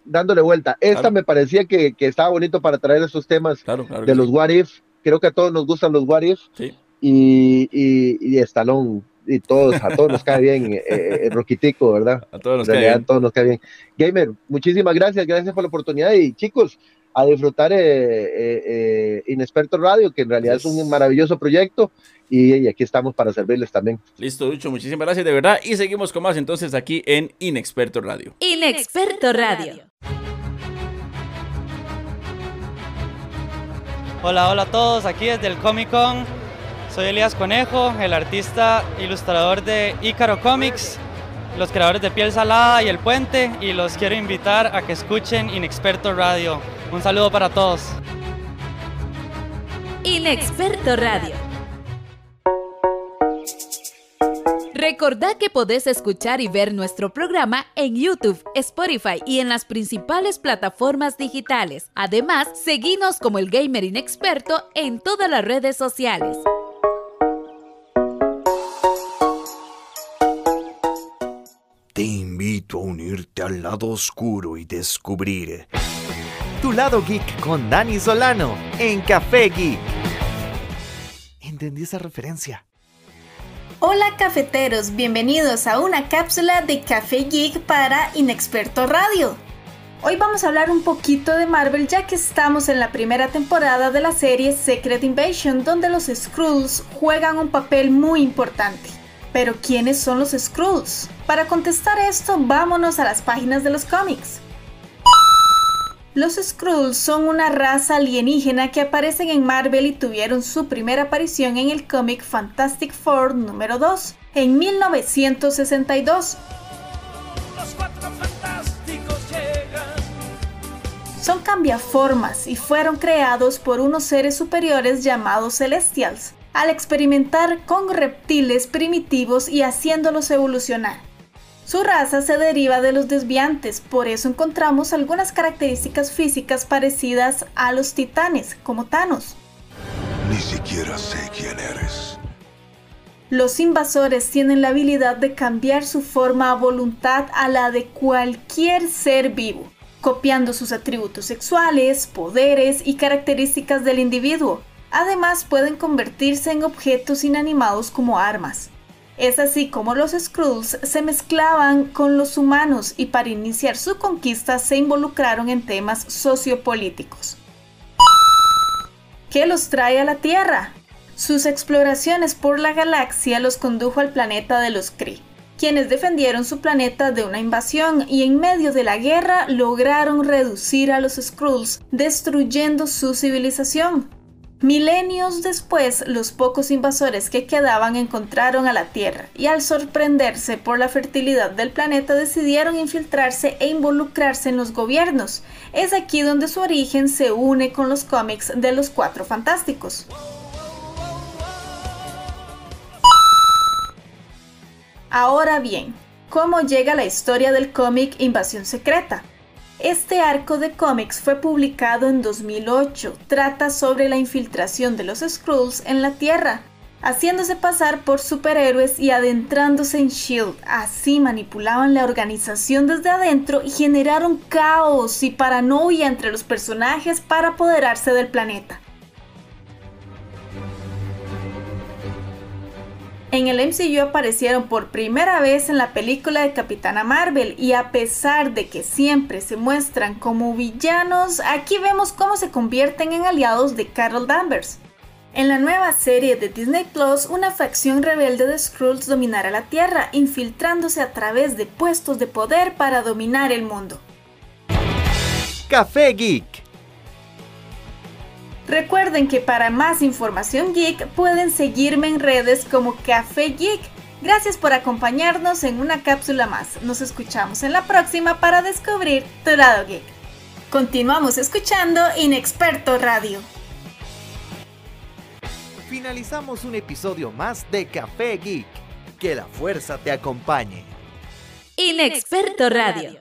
dándole vuelta. Esta Claro. me parecía que, que estaba bonito para traer esos temas Claro, claro. de los sí. what if. Creo que a todos nos gustan los what if Sí, y, y, y Stallone y todos, a todos nos cae bien eh, eh, Roquitico, ¿verdad? a todos nos cae bien. todos nos cae bien. Gamer, muchísimas gracias, gracias por la oportunidad y chicos, a disfrutar eh, eh, eh, Inexperto Radio, que en realidad es un maravilloso proyecto y, y aquí estamos para servirles también. Listo, Lucho, muchísimas gracias de verdad. Y seguimos con más entonces aquí en Inexperto Radio. Inexperto Radio. Hola, hola a todos, aquí desde el Comic Con Soy Elías Conejo, el artista ilustrador de Ícaro Comics, los creadores de Piel Salada y El Puente, y los quiero invitar a que escuchen Inexperto Radio. Un saludo para todos. Inexperto Radio. Recordá que podés escuchar y ver nuestro programa en YouTube, Spotify y en las principales plataformas digitales. Además, seguinos como el Gamer Inexperto en todas las redes sociales. Te invito a unirte al lado oscuro y descubrir tu lado geek con Dani Solano en Café Geek. ¿Entendí esa referencia? Hola cafeteros, bienvenidos a una cápsula de Café Geek para Inexperto Radio. Hoy vamos a hablar un poquito de Marvel ya que estamos en la primera temporada de la serie Secret Invasion donde los Skrulls juegan un papel muy importante. Pero ¿quiénes son los Skrulls? Para contestar esto, vámonos a las páginas de los cómics. Los Skrulls son una raza alienígena que aparecen en Marvel y tuvieron su primera aparición en el cómic Fantastic Four número 2 en 1962. Son cambiaformas y fueron creados por unos seres superiores llamados Celestials, al experimentar con reptiles primitivos y haciéndolos evolucionar. Su raza se deriva de los desviantes, por eso encontramos algunas características físicas parecidas a los titanes, como Thanos. Ni siquiera sé quién eres. Los invasores tienen la habilidad de cambiar su forma a voluntad a la de cualquier ser vivo, copiando sus atributos sexuales, poderes y características del individuo. Además pueden convertirse en objetos inanimados como armas. Es así como los Skrulls se mezclaban con los humanos y para iniciar su conquista se involucraron en temas sociopolíticos. ¿Qué los trae a la Tierra? Sus exploraciones por la galaxia los condujo al planeta de los Kree, quienes defendieron su planeta de una invasión y en medio de la guerra lograron reducir a los Skrulls, destruyendo su civilización. Milenios después, los pocos invasores que quedaban encontraron a la Tierra y al sorprenderse por la fertilidad del planeta decidieron infiltrarse e involucrarse en los gobiernos. Es aquí donde su origen se une con los cómics de los Cuatro Fantásticos. Ahora bien, ¿cómo llega la historia del cómic Invasión Secreta? Este arco de cómics fue publicado en 2008. Trata sobre la infiltración de los Skrulls en la Tierra, haciéndose pasar por superhéroes y adentrándose en Shield. Así manipulaban la organización desde adentro y generaron caos y paranoia entre los personajes para apoderarse del planeta. En el MCU aparecieron por primera vez en la película de Capitana Marvel y a pesar de que siempre se muestran como villanos, aquí vemos cómo se convierten en aliados de Carol Danvers. En la nueva serie de Disney Plus, una facción rebelde de Skrulls dominará la Tierra, infiltrándose a través de puestos de poder para dominar el mundo. Café Geek Recuerden que para más información geek pueden seguirme en redes como Café Geek. Gracias por acompañarnos en una cápsula más. Nos escuchamos en la próxima para descubrir tu lado geek. Continuamos escuchando Inexperto Radio. Finalizamos un episodio más de Café Geek. Que la fuerza te acompañe. Inexperto Radio.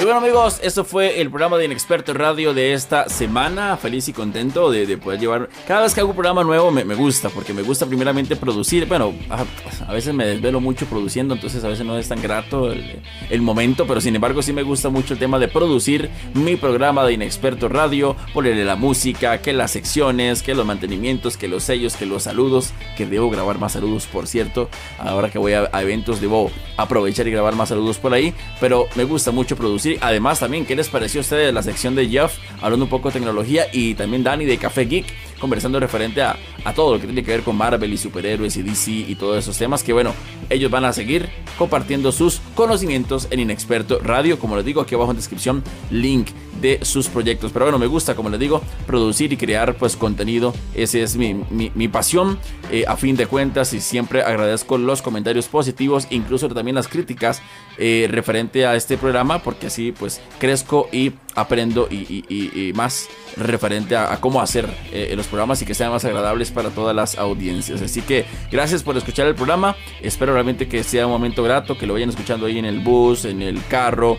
Y bueno amigos, eso fue el programa de Inexperto Radio de esta semana. Feliz y contento de, poder llevar... Cada vez que hago un programa nuevo me, gusta, porque me gusta primeramente producir. Bueno, a, veces me desvelo mucho produciendo, entonces a veces no es tan grato el, momento, pero sin embargo sí me gusta mucho el tema de producir mi programa de Inexperto Radio, ponerle la música, que las secciones, que los mantenimientos, que los sellos, que los saludos, que debo grabar más saludos, por cierto. Ahora que voy a, a eventos debo aprovechar y grabar más saludos por ahí, pero me gusta mucho producir Además también, ¿qué les pareció a ustedes la sección de Jeff hablando un poco de tecnología y también Dani de Café Geek? Conversando referente a, a todo lo que tiene que ver con Marvel y superhéroes y DC y todos esos temas que bueno, ellos van a seguir compartiendo sus conocimientos en Inexperto Radio, como les digo aquí abajo en descripción, link de sus proyectos. Pero bueno, me gusta, como les digo, producir y crear pues contenido. Ese es mi, mi, pasión. Eh, a fin de cuentas, y siempre agradezco los comentarios positivos, incluso también las críticas eh, referente a este programa, porque así pues crezco y aprendo y, más referente a, cómo hacer eh, los programas y que sean más agradables para todas las audiencias. Así que gracias por escuchar el programa. Espero realmente que sea un momento grato, que lo vayan escuchando ahí en el bus, en el carro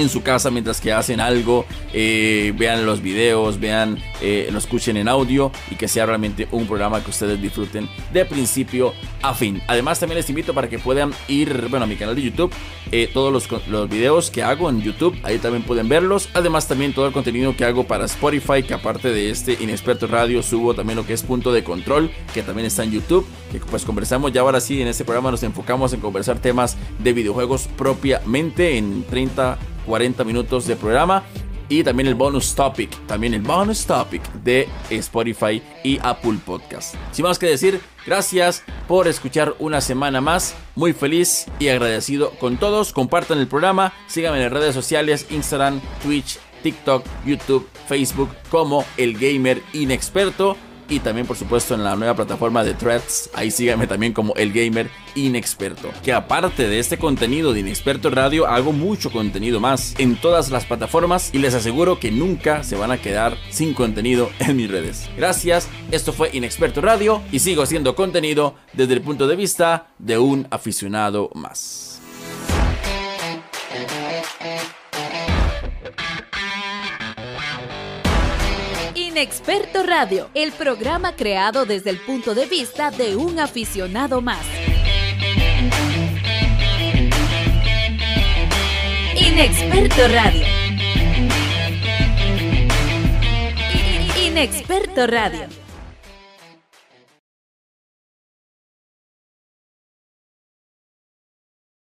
en su casa mientras que hacen algo, eh, vean los videos, vean, eh, lo escuchen en audio y que sea realmente un programa que ustedes disfruten de principio a fin. Además también les invito para que puedan ir, bueno, a mi canal de YouTube, eh, todos los, los videos que hago en YouTube, ahí también pueden verlos. Además también todo el contenido que hago para Spotify, que aparte de este Inexperto Radio, subo también lo que es Punto de Control, que también está en YouTube, que pues conversamos ya ahora sí en este programa nos enfocamos en conversar temas de videojuegos propiamente en 30 40 minutos de programa. Y también el bonus topic, también el bonus topic de Spotify y Apple Podcast. Sin más que decir, gracias por escuchar una semana más. Muy feliz y agradecido con todos. Compartan el programa, síganme en redes sociales, Instagram, Twitch, TikTok, YouTube, Facebook como el gamer inexperto y también por supuesto en la nueva plataforma de Threads. Ahí síganme también como el gamer inexperto. Que aparte de este contenido de Inexperto Radio, hago mucho contenido más en todas las plataformas y les aseguro que nunca se van a quedar sin contenido en mis redes. Gracias, esto fue Inexperto Radio y sigo haciendo contenido desde el punto de vista de un aficionado más. Experto Radio, el programa creado desde el punto de vista de un aficionado más. Inexperto Radio. Inexperto Radio.